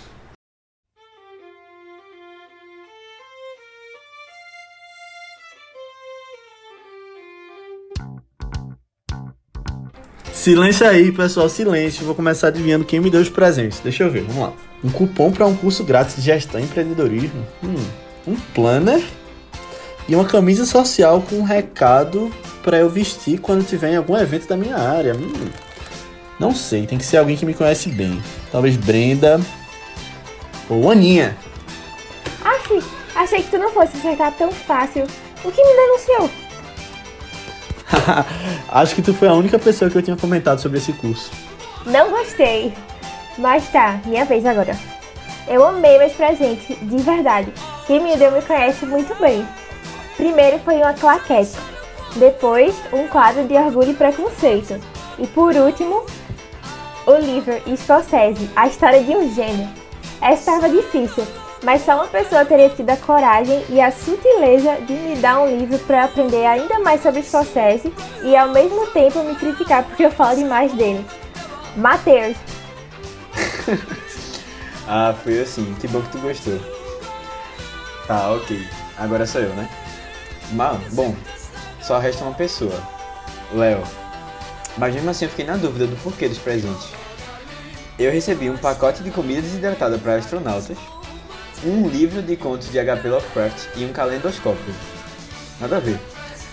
Speaker 1: Silêncio aí, pessoal, silêncio. Vou começar adivinhando quem me deu os presentes. Deixa eu ver, vamos lá. Um cupom para um curso grátis de gestão e empreendedorismo. Hum, um planner e uma camisa social com um recado para eu vestir quando tiver em algum evento da minha área. Hum, não sei, tem que ser alguém que me conhece bem. Talvez Brenda ou Aninha.
Speaker 3: Aff, achei que tu não fosse acertar tão fácil. O que me denunciou? (laughs)
Speaker 1: Acho que tu foi a única pessoa que eu tinha comentado sobre esse curso.
Speaker 3: Não gostei. Mas tá, minha vez agora. Eu amei meus presentes, de verdade. Quem me deu me conhece muito bem. Primeiro foi uma claquete. Depois, um quadro de orgulho e preconceito. E por último, o livro Scorsese, a história de um gênio. Essa estava difícil, mas só uma pessoa teria tido a coragem e a sutileza de me dar um livro para aprender ainda mais sobre Scorsese e ao mesmo tempo me criticar (laughs) porque eu falo demais dele. Mateus, (laughs)
Speaker 2: Ah, foi assim. Que bom que tu gostou. Tá, ok. Agora sou eu, né? Mas, bom, só resta uma pessoa. Léo. Mas mesmo assim eu fiquei na dúvida do porquê dos presentes. Eu recebi um pacote de comida desidratada para astronautas, um livro de contos de HP Lovecraft e um calendoscópio. Nada a ver.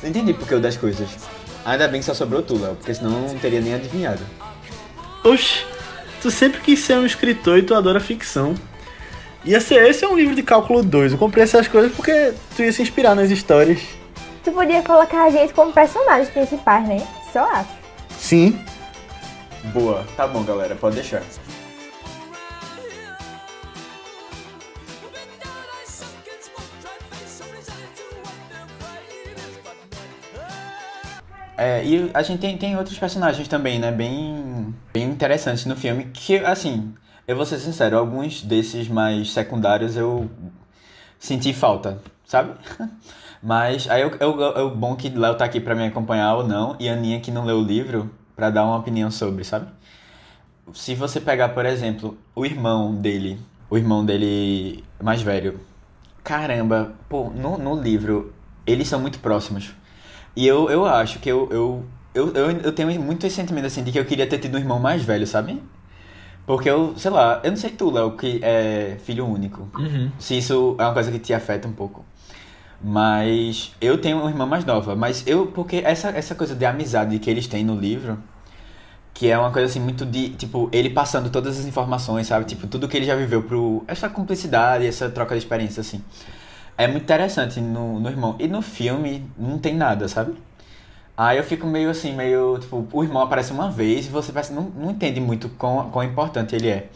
Speaker 2: Não entendi porquê das coisas. Ainda bem que só sobrou tu, Léo, porque senão eu não teria nem adivinhado.
Speaker 1: Oxi, tu sempre quis ser um escritor e tu adora ficção. Ia ser esse é um livro de cálculo 2. Eu comprei essas coisas porque tu ia se inspirar nas histórias.
Speaker 3: tu podia colocar a gente como personagens principais, né? Só acho.
Speaker 1: Sim.
Speaker 2: Boa, tá bom, galera, pode deixar. É, e a gente tem, tem outros personagens também, né? Bem, bem interessantes no filme. Que, assim, eu vou ser sincero, alguns desses mais secundários eu senti falta, sabe? (laughs) Mas aí é bom que Léo tá aqui pra me acompanhar ou não, e a Aninha que não leu o livro pra dar uma opinião sobre, sabe? Se você pegar, por exemplo, o irmão dele, o irmão dele mais velho, caramba, pô, no, no livro eles são muito próximos. E eu, eu acho que eu, eu, eu, eu, eu tenho muito esse sentimento assim de que eu queria ter tido um irmão mais velho, sabe? Porque eu, sei lá, eu não sei tu, Léo, que é filho único.
Speaker 1: Uhum.
Speaker 2: Se isso é uma coisa que te afeta um pouco. Mas eu tenho uma irmã mais nova. Mas eu, porque essa, essa coisa de amizade que eles têm no livro, que é uma coisa assim muito de, tipo, ele passando todas as informações, sabe? Tipo, tudo que ele já viveu pro. Essa cumplicidade, essa troca de experiência, assim. É muito interessante no, no irmão. E no filme não tem nada, sabe? Aí eu fico meio assim, meio, tipo, o irmão aparece uma vez e você parece, não, não entende muito quão, quão importante ele é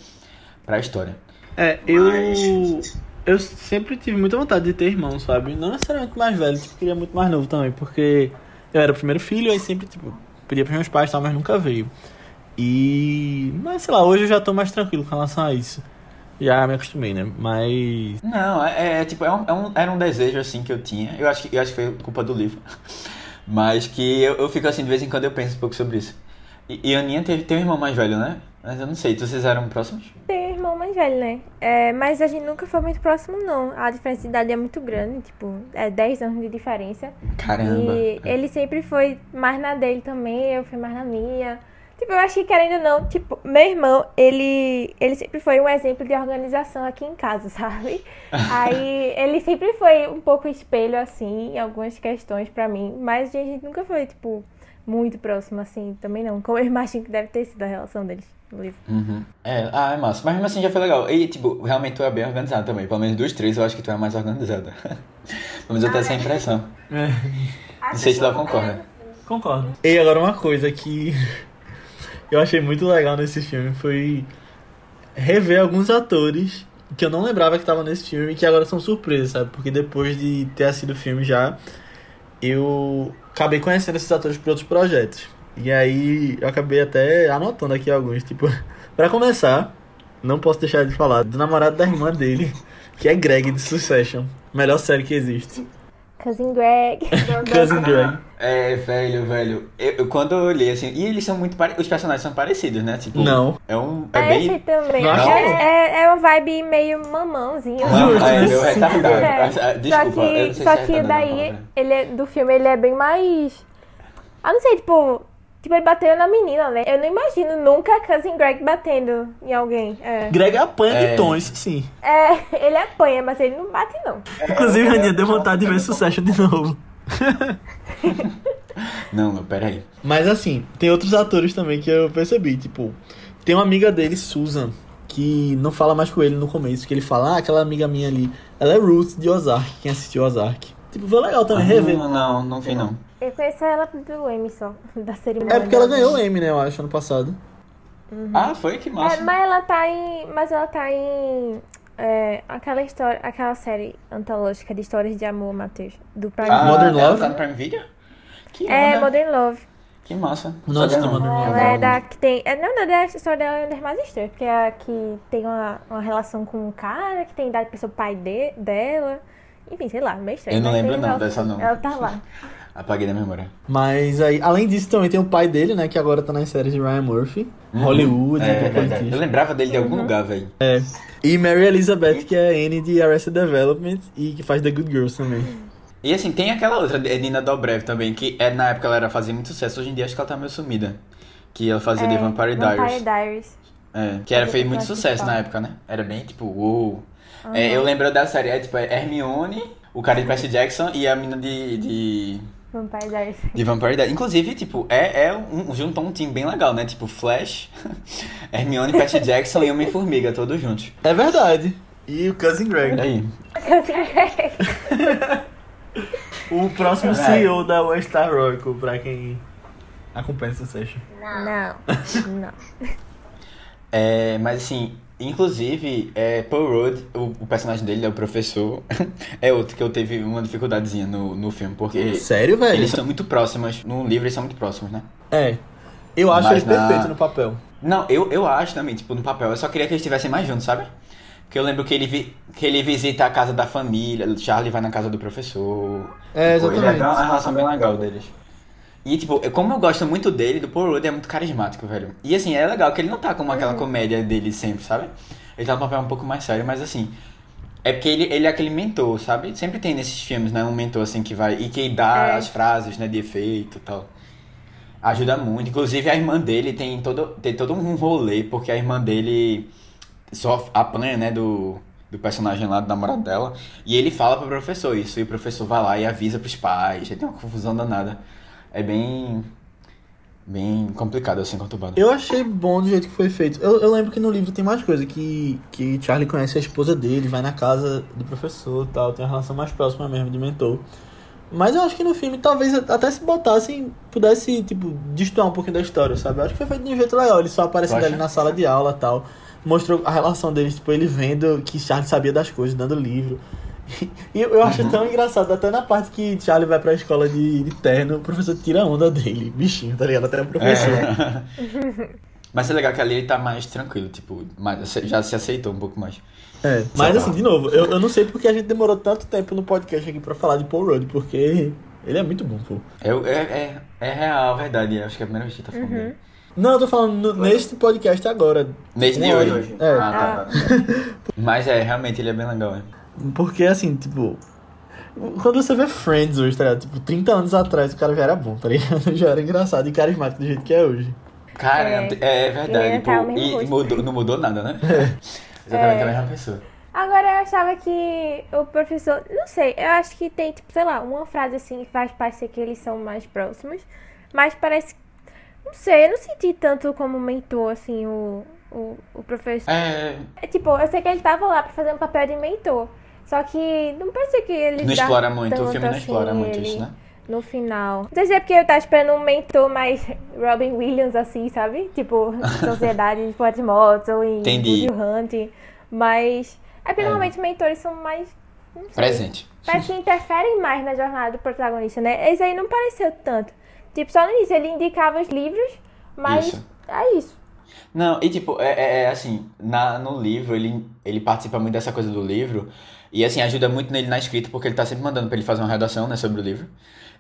Speaker 2: pra história.
Speaker 1: É, eu.
Speaker 4: Mas-
Speaker 1: Eu sempre tive muita vontade de ter irmão, sabe? Não necessariamente mais velho, tipo, queria muito mais novo também, porque eu era o primeiro filho, aí sempre, tipo, pedia pros meus pais e tal, mas nunca veio. E. Mas sei lá, hoje eu já tô mais tranquilo com relação a isso. Já me acostumei, né? Mas.
Speaker 2: Não, é, é, tipo, é um, é um- era um desejo assim que eu tinha. Eu acho que, eu acho que foi culpa do livro. (laughs) Mas que eu, eu fico assim, de vez em quando eu penso um pouco sobre isso. E, e a Aninha teve, tem um irmão mais velho, né? Mas eu não sei, vocês eram próximos?
Speaker 3: Tem um irmão mais velho, né? É, mas a gente nunca foi muito próximo, não. A diferença de idade é muito grande, tipo, é 10 anos de diferença.
Speaker 2: Caramba.
Speaker 3: E ele sempre foi mais na dele também, eu fui mais na minha. Tipo, eu acho que querendo ou não, tipo, meu irmão, ele, ele sempre foi um exemplo de organização aqui em casa, (laughs) sabe? Aí ele sempre foi um pouco espelho, assim, em algumas questões pra mim, mas a gente nunca foi, tipo, muito próximo, assim, também não. Como eu imagino que deve ter sido a relação deles no livro.
Speaker 2: Uhum. É, ah, é massa. Mas mesmo assim já foi legal. E, tipo, realmente tu é bem organizado também. Pelo menos dos três eu acho que tu é mais organizada. (laughs) Pelo menos eu tenho essa impressão.
Speaker 1: É,
Speaker 2: Não sei se ela concorda.
Speaker 1: concordo. E agora uma coisa que eu achei muito legal nesse filme foi rever alguns atores que eu não lembrava que estavam nesse filme e que agora são surpresas, sabe? Porque depois de ter assistido o filme já, eu acabei conhecendo esses atores por outros projetos. E aí eu acabei até anotando aqui alguns, tipo, (laughs) pra começar, não posso deixar de falar do namorado da irmã dele, que é Greg de Succession. Melhor série que existe.
Speaker 3: Cousin Greg. (laughs)
Speaker 1: Cousin Greg.
Speaker 2: É, velho, velho. Eu, eu- quando eu olhei assim. E eles são muito parecidos. Os personagens são parecidos, né? Tipo,
Speaker 1: Não.
Speaker 2: É um. É
Speaker 3: É esse
Speaker 2: bem.
Speaker 3: também.
Speaker 1: Não
Speaker 3: É, é, é uma vibe meio mamãozinho.
Speaker 2: Não, é, meu retardado.
Speaker 3: É,
Speaker 2: Ah, Desculpa,
Speaker 3: só
Speaker 2: eu
Speaker 3: que,
Speaker 2: não sei
Speaker 3: só
Speaker 2: se é
Speaker 3: que daí, ele é, do filme, ele é bem mais... Ah, não sei, tipo... Tipo, ele bateu na menina, né? Eu não imagino nunca Cousin Greg batendo em alguém. É,
Speaker 1: Greg apanha
Speaker 2: É.
Speaker 1: de tons, sim.
Speaker 3: É, (laughs) ele apanha, mas ele não bate, não.
Speaker 1: Inclusive, a Aninha deu vontade de ver Succession de novo. (laughs)
Speaker 2: Não, não, peraí.
Speaker 1: Mas assim, tem outros atores também que eu percebi, tipo, tem uma amiga dele, Susan, que não fala mais com ele no começo, que ele fala, ah, aquela amiga minha ali, ela é Ruth de Ozark, quem assistiu Ozark. Tipo, foi legal também rever.
Speaker 2: Não, não, não vi não.
Speaker 3: Eu conheço ela do Emmy só, (laughs) da cerimônia.
Speaker 1: É porque ela
Speaker 3: da-
Speaker 1: ganhou o Emmy, né, eu acho, ano passado.
Speaker 2: Ah, foi? Que massa.
Speaker 3: É, mas ela tá em. Mas ela tá em. é, aquela história. Aquela série antológica de histórias de amor, Matheus. Do Prime
Speaker 2: Ah,
Speaker 1: Modern
Speaker 2: ela
Speaker 1: Love?
Speaker 2: tá no Prime Video? Que
Speaker 3: É,
Speaker 2: onda.
Speaker 3: Modern Love.
Speaker 2: Que massa.
Speaker 1: Nossa, tá. Modern Love.
Speaker 3: Ela é da que tem. É, não, não, é a história dela é das mais estranhas, porque é a que tem uma, uma relação com um cara que tem idade pra ser o pai de, dela. Enfim, sei lá, meio estranho.
Speaker 2: Eu não lembro não dessa não.
Speaker 3: Ela tá lá. (laughs)
Speaker 2: Apaguei da memória.
Speaker 1: Mas aí, além disso, também tem o pai dele, né, que agora tá nas séries de Ryan Murphy, Hollywood,
Speaker 2: É,
Speaker 1: e
Speaker 2: é, é. Eu lembrava dele de
Speaker 3: Uhum.
Speaker 2: algum lugar, velho.
Speaker 1: E Mary Elizabeth, que é a Annie de Arrested Development e que faz The Good Girls também.
Speaker 2: E assim, tem aquela outra, Edina Dobrev também, que é, na época ela era fazia muito sucesso, hoje em dia acho que ela tá meio sumida. Que ela fazia The Vampire Diaries.
Speaker 3: É, Vampire Diaries.
Speaker 2: É, que era, fez muito sucesso na época, né? Era bem tipo, uou. É, eu lembro da série, é tipo, é Hermione, o cara de Percy Jackson e a mina de, de,
Speaker 3: Vampire Diaries.
Speaker 2: de Vampire Diaries. Inclusive, tipo, é, é um, juntou um time bem legal, né? Tipo, Flash, (laughs) Hermione, Percy Jackson e Homem-Formiga, todos juntos.
Speaker 1: É verdade. E o Cousin Greg.
Speaker 2: Olha aí.
Speaker 3: Cousin Greg. (laughs)
Speaker 1: O próximo
Speaker 2: Verdade.
Speaker 1: CEO da Westar Oracle, pra quem acompanha Succession.
Speaker 3: Não, não.
Speaker 2: É, mas assim, inclusive, é, Paul Rudd, o, o personagem dele, é o professor, (laughs) é outro que eu teve uma dificuldadezinha no, no filme, porque
Speaker 1: Sério, velho?
Speaker 2: eles são muito próximos, no livro eles são muito próximos, né?
Speaker 1: É. Eu acho
Speaker 2: Mas
Speaker 1: ele
Speaker 2: na-
Speaker 1: perfeito no papel.
Speaker 2: Não, eu, eu acho também, tipo, no papel, eu só queria que eles estivessem mais juntos, sabe? Porque eu lembro que ele, vi, que ele visita a casa da família, o Charlie vai na casa do professor.
Speaker 1: É,
Speaker 2: Tipo, ele
Speaker 1: exatamente.
Speaker 2: É uma relação bem legal deles. E, tipo, como eu gosto muito dele, do Paul Rudd é muito carismático, velho. E, assim, é legal que ele não tá como aquela comédia dele sempre, sabe? Ele tá num papel um pouco mais sério, mas, assim... É porque ele, ele é aquele mentor, sabe? Sempre tem nesses filmes, né? Um mentor, assim, que vai... E que dá
Speaker 3: É.
Speaker 2: as frases, né? De efeito e tal. Ajuda muito. Inclusive, a irmã dele tem todo, tem todo um rolê, porque a irmã dele só apanha, né? Do, do personagem lá, do namorado dela. E ele fala pro professor isso. E o professor vai lá e avisa pros pais. Aí tem uma confusão danada. É bem... Bem complicado, assim, conturbado.
Speaker 1: Eu achei bom do jeito que foi feito. Eu, eu lembro que no livro tem mais coisa, que, que Charlie conhece a esposa dele, vai na casa do professor e tal, tem uma relação mais próxima mesmo de mentor. Mas eu acho que no filme talvez até se botassem, pudesse, tipo, destoar um pouquinho da história, sabe? Eu acho que foi feito de um jeito legal, ele só aparecendo
Speaker 2: acha?
Speaker 1: ali na sala de aula e tal. Mostrou a relação deles, tipo, ele vendo que Charlie sabia das coisas, dando livro. E eu, eu acho tão engraçado, até na parte que Charlie vai pra escola de, de terno, o professor tira a onda dele, bichinho, tá ligado? Até o professor.
Speaker 2: É. (laughs) Mas é legal que ali ele tá mais tranquilo, tipo, mais, já se aceitou um pouco mais.
Speaker 1: É, mas assim, de novo, eu, eu não sei porque a gente demorou tanto tempo no podcast aqui pra falar de Paul Rudd, porque ele é muito bom, pô.
Speaker 2: É, é, é, é real, verdade. Acho que é a primeira vez que tá falando dele.
Speaker 1: Não, eu tô falando no- neste podcast agora.
Speaker 2: Nesse de hoje.
Speaker 4: hoje.
Speaker 1: É.
Speaker 2: Ah, tá. (laughs) Mas é, realmente ele é bem legal. É.
Speaker 1: Porque assim, tipo. Quando você vê Friends hoje, tá ligado? Tipo, 30 anos atrás o cara já era bom, tá ligado? (laughs) Já era engraçado e carismático do jeito que é hoje.
Speaker 2: Cara,
Speaker 3: É.
Speaker 2: é, verdade.
Speaker 3: Ele tá
Speaker 2: pô,
Speaker 3: mesmo
Speaker 2: e mudou, não mudou nada, né? (laughs) Exatamente
Speaker 3: É.
Speaker 2: a mesma pessoa.
Speaker 3: Agora eu achava que o professor. Não sei, eu acho que tem, tipo, sei lá, uma frase assim que faz parecer que eles são mais próximos. Mas parece. Não sei, eu não senti tanto como mentor, assim, o, o, o professor.
Speaker 2: É,
Speaker 3: É, tipo, eu sei que ele tava lá pra fazer um papel de mentor. Só que não parecia que ele
Speaker 2: não explora muito, o filme não
Speaker 3: assim
Speaker 2: explora muito
Speaker 3: ele
Speaker 2: isso, né?
Speaker 3: No final. Não sei se é porque eu tava esperando um mentor mais Robin Williams, assim, sabe? Tipo, (laughs) Sociedade de Portsmouth ou em
Speaker 2: Entendi.
Speaker 3: Good Hunt. Mas. É porque
Speaker 2: É.
Speaker 3: normalmente mentores são mais. Não sei.
Speaker 2: Presente.
Speaker 3: Parece que interferem mais na jornada do protagonista, né? Esse aí não pareceu tanto. Tipo, só no início ele indicava os livros, mas
Speaker 2: Isso.
Speaker 3: é isso.
Speaker 2: Não, e tipo, é, é- é assim, na, no livro, ele, ele participa muito dessa coisa do livro, e assim, ajuda muito nele na escrita, porque ele tá sempre mandando pra ele fazer uma redação, né, sobre o livro.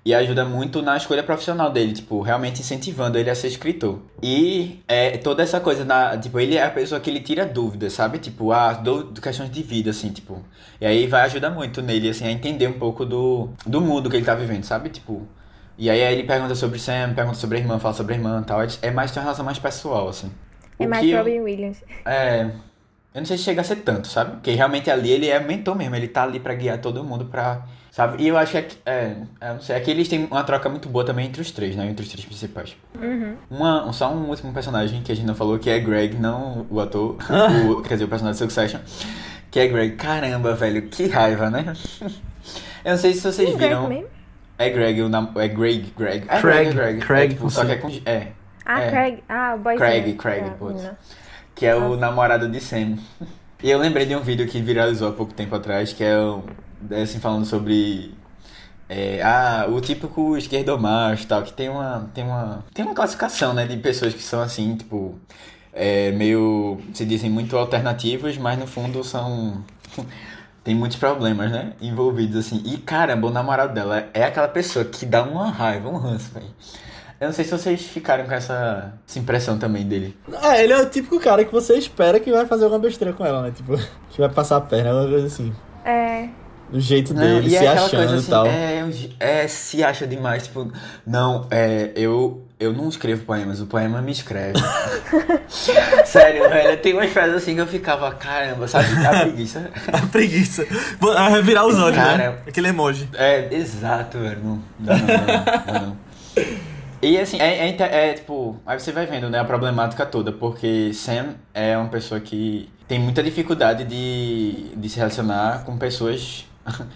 Speaker 2: E ajuda muito na escolha profissional dele, tipo, realmente incentivando ele a ser escritor. E é, toda essa coisa, na, tipo, ele é a pessoa que ele tira dúvidas, sabe? Tipo, as dou- questões de vida, assim, tipo. E aí vai ajudar muito nele, assim, a entender um pouco do, do mundo que ele tá vivendo, sabe? Tipo. E aí, ele pergunta sobre Sam, pergunta sobre a irmã, fala sobre a irmã e tal. É, é mais uma relação mais pessoal, assim.
Speaker 3: É
Speaker 2: O
Speaker 3: mais
Speaker 2: eu-
Speaker 3: Robin Williams.
Speaker 2: é. Eu não sei se chega a ser tanto, sabe? Porque realmente ali ele é mentor mesmo, ele tá ali pra guiar todo mundo pra. Sabe? E eu acho que aqui, é, eu não sei, aqui eles têm uma troca muito boa também entre os três, né? Entre os três principais.
Speaker 3: Uhum.
Speaker 2: Uma, só um último personagem que a gente não falou, que é Greg, não o ator, (laughs) o, quer dizer, o personagem de Succession. Que é Greg. Caramba, velho, que raiva, né? (laughs) Eu não sei se vocês
Speaker 3: é Greg
Speaker 2: viram.
Speaker 3: mesmo?
Speaker 2: É Greg, o nam... é Greg, Greg. É
Speaker 1: Craig,
Speaker 2: Greg, é Greg.
Speaker 1: Craig,
Speaker 2: É, tipo, só que é com. É.
Speaker 3: Ah,
Speaker 2: É.
Speaker 3: Craig. Ah, o boy
Speaker 2: Craig, Craig, putz. Que é o namorado de Sam. E eu lembrei de um vídeo que viralizou há pouco tempo atrás, que é um, assim, falando sobre é, ah, o típico esquerdomacho e tal, que tem uma, tem uma, tem uma classificação, né, de pessoas que são assim, tipo, é, meio, se dizem muito alternativos, mas no fundo são, (laughs) tem muitos problemas, né, envolvidos, assim. E caramba, o namorado dela é aquela pessoa que dá uma raiva, um ranço, velho. Eu não sei se vocês ficaram com essa, essa impressão também dele.
Speaker 1: É, ele é o típico cara que você espera que vai fazer alguma besteira com ela, né? Tipo, (laughs) que vai passar a perna, alguma coisa assim.
Speaker 3: É.
Speaker 1: Do jeito
Speaker 2: Não,
Speaker 1: dele,
Speaker 2: e
Speaker 1: se
Speaker 2: é aquela
Speaker 1: achando
Speaker 2: coisa
Speaker 1: e
Speaker 2: assim,
Speaker 1: tal.
Speaker 2: é, é, se acha demais, tipo, não, é, eu, eu não escrevo poemas, o poema me escreve. (laughs) Sério, velho, tem umas frases assim que eu ficava, caramba, sabe, a preguiça. (laughs)
Speaker 1: A preguiça. Vou ah, revirar os olhos,
Speaker 2: Cara,
Speaker 1: né? Aquele emoji.
Speaker 2: É, exato, velho, não, não, não, não, não, não. E assim, é, é, é, tipo, aí você vai vendo, né, a problemática toda, porque Sam é uma pessoa que tem muita dificuldade de, de se relacionar com pessoas (laughs)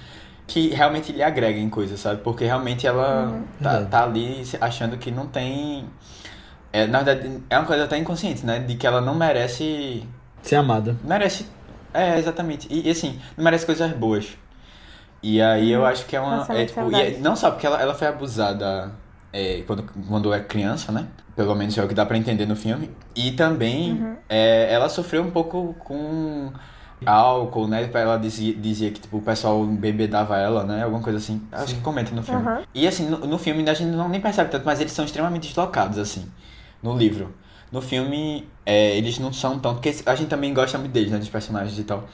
Speaker 2: que realmente lhe agrega em coisas, sabe? Porque realmente ela tá,
Speaker 1: Verdade.
Speaker 2: tá ali achando que não tem. É, na verdade, é uma coisa até inconsciente, né? De que ela não merece.
Speaker 1: Ser amada.
Speaker 2: Merece. É, exatamente. E, e, assim, não merece coisas boas. E aí eu acho que é uma.
Speaker 3: Nossa,
Speaker 2: é, tipo, e é- não só porque ela, ela foi abusada é, quando, quando é criança, né? Pelo menos é o que dá pra entender no filme. E também
Speaker 3: Uhum.
Speaker 2: é, ela sofreu um pouco com álcool, né? Ela dizia, dizia que tipo, o pessoal bebedava ela, né? Alguma coisa assim. Acho que comenta no filme.
Speaker 3: Aham.
Speaker 2: E assim, no, no filme a gente não nem percebe tanto, mas eles são extremamente deslocados, assim, no livro. No filme, é, eles não são tão. Porque a gente também gosta muito deles, né? Dos personagens e tal.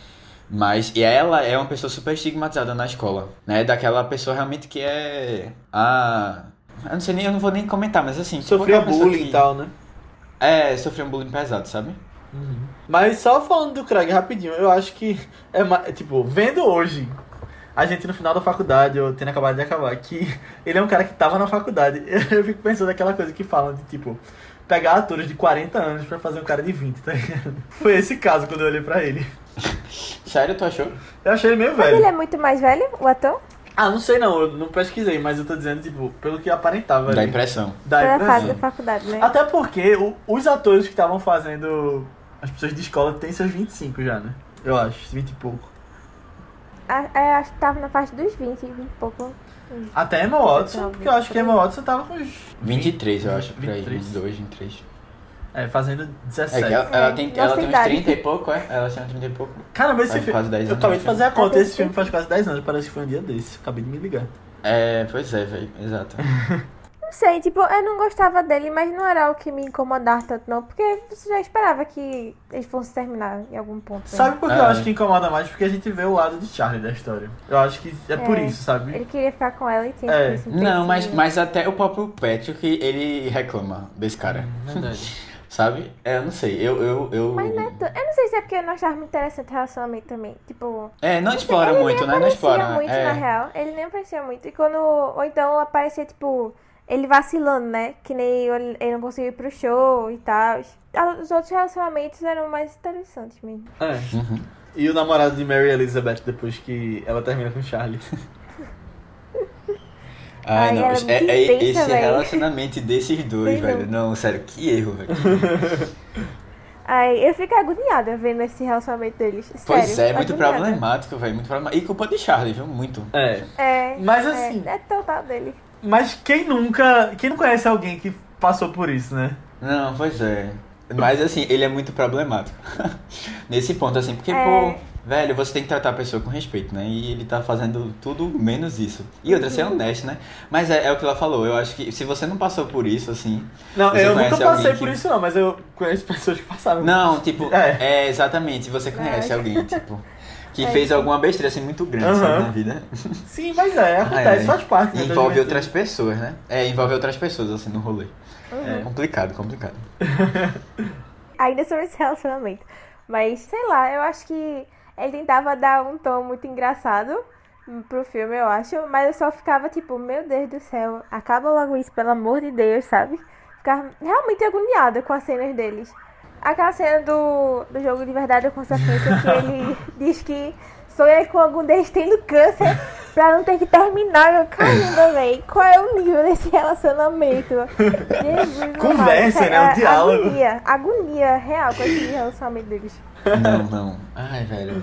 Speaker 2: Mas e ela é uma pessoa super estigmatizada na escola, né? Daquela pessoa realmente que é. Ah. Eu não sei nem, eu não vou nem comentar, mas assim. tipo,
Speaker 1: Sofria bullying
Speaker 2: que-
Speaker 1: e tal, né?
Speaker 2: É, sofreu um bullying pesado, sabe?
Speaker 1: Mas só falando do Craig rapidinho, eu acho que é ma- tipo, vendo hoje, a gente no final da faculdade, ou tendo acabado de acabar, que (laughs) ele é um cara que tava na faculdade. (laughs) Eu fico pensando naquela coisa que falam de tipo, pegar atores de 40 anos pra fazer um cara de 20, tá ligado? (laughs) Foi esse caso quando eu olhei pra ele.
Speaker 2: Sério, tu achou?
Speaker 1: Eu achei ele meio
Speaker 3: Mas
Speaker 1: velho.
Speaker 3: ele é muito mais velho, o ator?
Speaker 1: Ah, não sei não, eu não pesquisei, mas eu tô dizendo, tipo, pelo que aparentava
Speaker 2: Dá
Speaker 1: ali.
Speaker 2: impressão.
Speaker 1: Dá
Speaker 3: Pela
Speaker 1: impressão.
Speaker 3: fase da faculdade, né?
Speaker 1: Até porque o- os atores que estavam fazendo as pessoas de escola têm seus 25 já, né? Eu acho, 20 e pouco.
Speaker 3: Ah, é, acho que tava na faixa dos 20, 20 e pouco.
Speaker 1: Até Emma Watson, porque eu acho que Emma Watson tava com uns
Speaker 2: 23, eu acho, por aí.
Speaker 1: 23.
Speaker 2: 22, 23.
Speaker 1: É, fazendo
Speaker 2: É
Speaker 1: 17.
Speaker 2: que ela, ela tem,
Speaker 3: Nossa
Speaker 2: ela tem uns
Speaker 3: idade.
Speaker 2: 30 e pouco, é? Ela tem uns 30 e pouco.
Speaker 1: Cara, mas esse
Speaker 2: Faz
Speaker 1: filme.
Speaker 2: quase 10
Speaker 1: Eu
Speaker 2: anos,
Speaker 1: acabei de
Speaker 2: né?
Speaker 1: fazer a conta, esse filme faz quase 10 anos, parece que foi um dia desse. Acabei de me ligar.
Speaker 2: É, pois é, velho, exato. (laughs)
Speaker 3: Não sei, tipo, eu não gostava dele, mas não era o que me incomodava tanto, não. Porque você já esperava que eles fossem terminar em algum ponto. né?
Speaker 1: Sabe por que
Speaker 2: É.
Speaker 1: eu acho que incomoda mais? Porque a gente vê o lado de Charlie da história. Eu acho que é, por
Speaker 3: É.
Speaker 1: isso, sabe?
Speaker 3: Ele queria ficar com ela e tinha
Speaker 1: É.
Speaker 3: esse
Speaker 2: Não, mas, mas até o próprio Patrick, ele reclama desse cara,
Speaker 1: Verdade. (laughs)
Speaker 2: sabe? É, eu não sei, eu... eu, eu...
Speaker 3: Mas não é tão- Eu não sei se é porque eu não achava muito interessante o relacionamento também. Tipo,
Speaker 2: É, não explora
Speaker 3: ele
Speaker 2: muito,
Speaker 3: nem
Speaker 2: né? Não
Speaker 3: aparecia
Speaker 2: explora.
Speaker 3: muito,
Speaker 2: é.
Speaker 3: na real. Ele nem aparecia muito. E quando. Ou então aparecia, tipo, ele vacilando, né? Que nem ele, não conseguiu ir pro show e tal. Os outros relacionamentos eram mais interessantes mesmo.
Speaker 1: É.
Speaker 2: Uhum.
Speaker 1: E o namorado de Mary Elizabeth depois que ela termina com Charlie. (laughs)
Speaker 2: Ai,
Speaker 3: Ai,
Speaker 2: não,
Speaker 3: é
Speaker 2: é, é
Speaker 3: intensa,
Speaker 2: esse
Speaker 3: velho.
Speaker 2: relacionamento desses dois, velho. Não, sério, que erro, velho. (laughs)
Speaker 3: Aí eu fico agoniada vendo esse relacionamento deles.
Speaker 2: Pois
Speaker 3: Sério,
Speaker 2: é, muito
Speaker 3: agoniada.
Speaker 2: problemático, velho. Muito problemático. E culpa de Charlie, viu? Muito.
Speaker 1: É.
Speaker 3: É.
Speaker 1: Mas
Speaker 3: é,
Speaker 1: assim-
Speaker 3: É, total dele.
Speaker 1: Mas quem nunca. Quem não conhece alguém que passou por isso, né?
Speaker 2: Não, pois é. Mas assim, ele é muito problemático. (laughs) Nesse ponto, assim, porque,
Speaker 3: É.
Speaker 2: pô, velho, você tem que tratar a pessoa com respeito, né? E ele tá fazendo tudo menos isso. E outra, ser honesto, né? Mas é, é o que ela falou, eu acho que se você não passou por isso, assim.
Speaker 1: Não, eu nunca passei por
Speaker 2: que-
Speaker 1: isso não, mas eu conheço pessoas que passaram.
Speaker 2: Não, tipo,
Speaker 1: É.
Speaker 2: é, exatamente, você conhece
Speaker 3: É.
Speaker 2: alguém, tipo, que
Speaker 3: É.
Speaker 2: fez alguma besteira assim muito grande,
Speaker 1: Aham.
Speaker 2: sabe, na vida.
Speaker 1: Sim, mas é, (laughs) acontece,
Speaker 2: É.
Speaker 1: faz parte. né,
Speaker 2: envolve outras pessoas, né? É, envolve outras pessoas, assim, no rolê.
Speaker 1: É.
Speaker 2: Complicado, complicado. (laughs)
Speaker 3: Ainda sobre esse relacionamento. Mas, sei lá, eu acho que ele tentava dar um tom muito engraçado pro filme, eu acho. Mas eu só ficava tipo, meu Deus do céu, acaba logo isso, pelo amor de Deus, sabe? Ficava realmente agoniada com as cenas deles. Aquela cena do, do jogo de verdade ou consequência que ele (laughs) diz que sonha com algum deles tendo câncer pra não ter que terminar. Eu, caramba, véi, qual é o nível desse relacionamento? (laughs) Jesus,
Speaker 1: Conversa, né? O
Speaker 3: é
Speaker 1: diálogo.
Speaker 3: Agonia, agonia real com esse relacionamento deles.
Speaker 2: Não, (laughs) não. Ai, velho.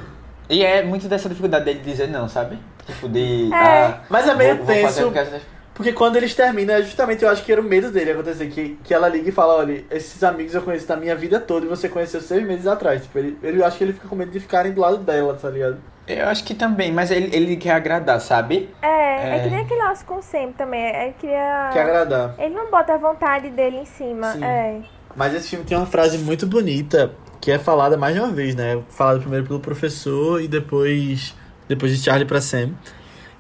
Speaker 2: E é muito dessa dificuldade dele dizer não, sabe? Tipo, de.
Speaker 3: É.
Speaker 2: ah,
Speaker 1: Mas é meio
Speaker 2: vou, vou fazer
Speaker 1: tenso.
Speaker 2: o que as-
Speaker 1: Porque quando eles terminam, é justamente eu acho que era o medo dele acontecer. Que, que ela liga e fala: olha, esses amigos eu conheço da minha vida toda e você conheceu seis meses atrás. Tipo, ele, ele acho que ele fica com medo de ficarem do lado dela, tá ligado?
Speaker 2: Eu acho que também, mas ele, ele quer agradar, sabe?
Speaker 3: É, é,
Speaker 2: É.
Speaker 3: que nem aquele nosso com o Sam também. Ele queria.
Speaker 1: Que agradar.
Speaker 3: Ele não bota a vontade dele em cima.
Speaker 1: Sim.
Speaker 3: É.
Speaker 1: Mas esse filme tem uma frase muito bonita que é falada mais de uma vez, né? Falada primeiro pelo professor e depois depois de Charlie pra Sam,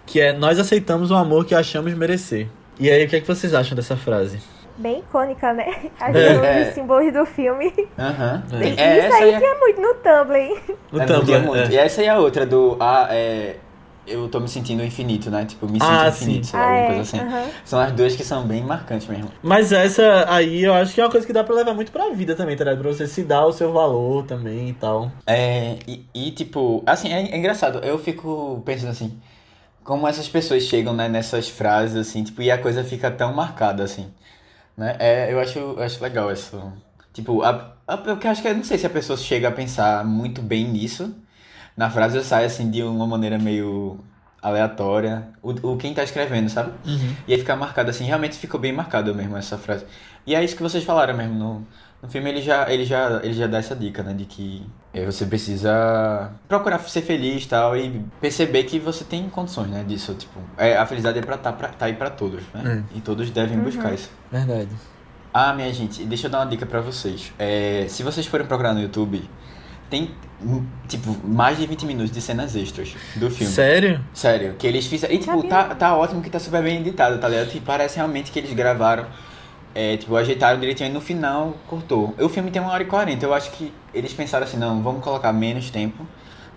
Speaker 1: que é nós aceitamos o amor que achamos merecer. E aí, o que é que vocês acham dessa frase?
Speaker 3: Bem icônica, né? (laughs) Acho
Speaker 1: É.
Speaker 3: que é um
Speaker 2: É.
Speaker 3: dos símbolos do filme.
Speaker 2: Aham.
Speaker 1: É.
Speaker 3: Isso
Speaker 2: É, essa
Speaker 3: aí
Speaker 2: é,
Speaker 3: tinha muito no Tumblr.
Speaker 1: No
Speaker 2: é,
Speaker 1: Tumblr,
Speaker 2: muito, muito.
Speaker 1: é.
Speaker 2: E essa aí é a outra do. Ah, é. Eu tô me sentindo infinito, né? Tipo, me sinto
Speaker 1: Ah,
Speaker 2: infinito,
Speaker 1: sim.
Speaker 2: sei lá,
Speaker 3: Ah,
Speaker 2: alguma
Speaker 3: é.
Speaker 2: coisa assim.
Speaker 3: aham.
Speaker 2: São as duas que são bem marcantes mesmo.
Speaker 1: Mas essa aí eu acho que é uma coisa que dá pra levar muito pra vida também, tá ligado? Pra você se dar o seu valor também e tal.
Speaker 2: É, e, e, tipo, assim, é, é engraçado. Eu fico pensando assim, como essas pessoas chegam, né, nessas frases, assim, tipo, e a coisa fica tão marcada, assim, né? É, eu acho, eu acho legal isso. Tipo, a, a, eu acho que eu não sei se a pessoa chega a pensar muito bem nisso. Na frase sai, assim, de uma maneira meio aleatória. O, o quem tá escrevendo, sabe?
Speaker 1: Uhum.
Speaker 2: E aí fica marcado, assim, realmente ficou bem marcado mesmo essa frase. E é isso que vocês falaram mesmo no, no filme, ele já, ele, já, ele já dá essa dica, né? De que é, você precisa procurar ser feliz e tal, e perceber que você tem condições, né? Disso, tipo, é, a felicidade é pra tá, pra, tá aí pra todos, né? E todos devem buscar isso.
Speaker 1: Verdade.
Speaker 2: Ah, minha gente, deixa eu dar uma dica pra vocês. É, se vocês forem procurar no YouTube, tem, hum, tipo, mais de 20 minutos de cenas extras do filme.
Speaker 1: Sério?
Speaker 2: Sério, que eles fizeram. E, tipo, tá, tá ótimo que tá super bem editado, tá ligado? E parece realmente que eles gravaram, é, tipo, ajeitaram direitinho e no final cortou. O filme tem uma hora e quarenta, eu acho que eles pensaram assim, não, vamos colocar menos tempo,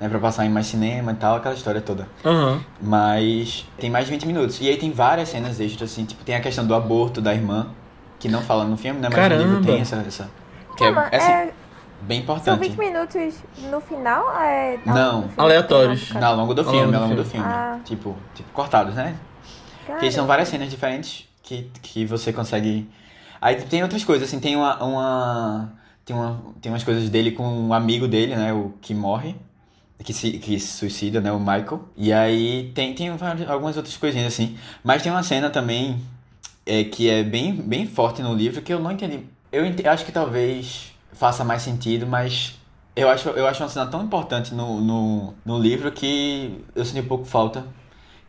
Speaker 2: né, pra passar em mais cinema e tal, aquela história toda.
Speaker 1: Aham.
Speaker 2: Mas tem mais de 20 minutos. E aí tem várias cenas extras, assim, tipo, tem a questão do aborto da irmã, que não fala no filme, né, mas no livro
Speaker 1: Caramba.
Speaker 2: tem essa. essa que é, é, assim, bem
Speaker 3: são
Speaker 2: importante.
Speaker 3: 20 minutos no final? É, ao
Speaker 2: Não.
Speaker 3: do filme?
Speaker 1: Aleatórios.
Speaker 3: Não,
Speaker 2: Não, ao longo do
Speaker 1: Ao
Speaker 2: filme,
Speaker 1: longo
Speaker 2: ao
Speaker 1: do
Speaker 2: longo do
Speaker 1: filme.
Speaker 2: filme.
Speaker 3: Ah.
Speaker 2: Tipo, tipo, cortados, né?
Speaker 3: cara.
Speaker 2: Que são várias cenas diferentes que, que você consegue. Aí tem outras coisas, assim, tem uma. uma tem, uma, tem umas coisas dele com um amigo dele, né? O que morre. Que se, que se suicida, né? O Michael. E aí tem, tem várias- algumas outras coisinhas, assim. Mas tem uma cena também é, que é bem, bem forte no livro que eu não entendi. Eu ente- acho que talvez faça mais sentido, mas eu acho, eu acho uma cena tão importante no, no, no livro que eu senti um pouco falta.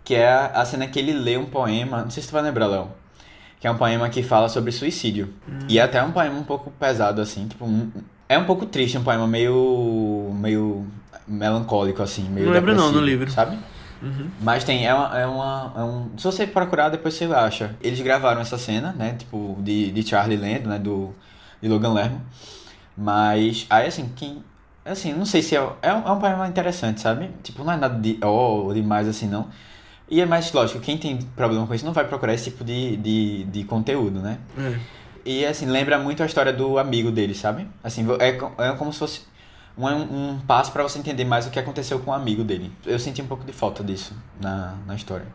Speaker 2: Que é a, a cena que ele lê um poema. Não sei se tu vai lembrar, Léo. Que é um poema que fala sobre suicídio. E é até um poema um pouco pesado, assim. Tipo, um- é um pouco triste, um poema meio. meio melancólico, assim. Meio
Speaker 1: Não lembro não, no livro.
Speaker 2: Sabe?
Speaker 1: Uhum.
Speaker 2: Mas tem, é uma, é uma. é um, se você procurar, depois você acha. Eles gravaram essa cena, né? Tipo, de, de Charlie lendo, né? Do, de Logan Lerman. Mas, aí assim, quem. Assim, não sei se é. É um, é um poema interessante, sabe? Tipo, não é nada de. Oh, demais assim, não. E é mais, lógico, quem tem problema com isso não vai procurar esse tipo de, de, de conteúdo, né?
Speaker 1: É.
Speaker 2: E assim, lembra muito a história do amigo dele, sabe? Assim, é, é como se fosse um, um passo pra você entender mais o que aconteceu com o amigo dele. Eu senti um pouco de falta disso na, na história.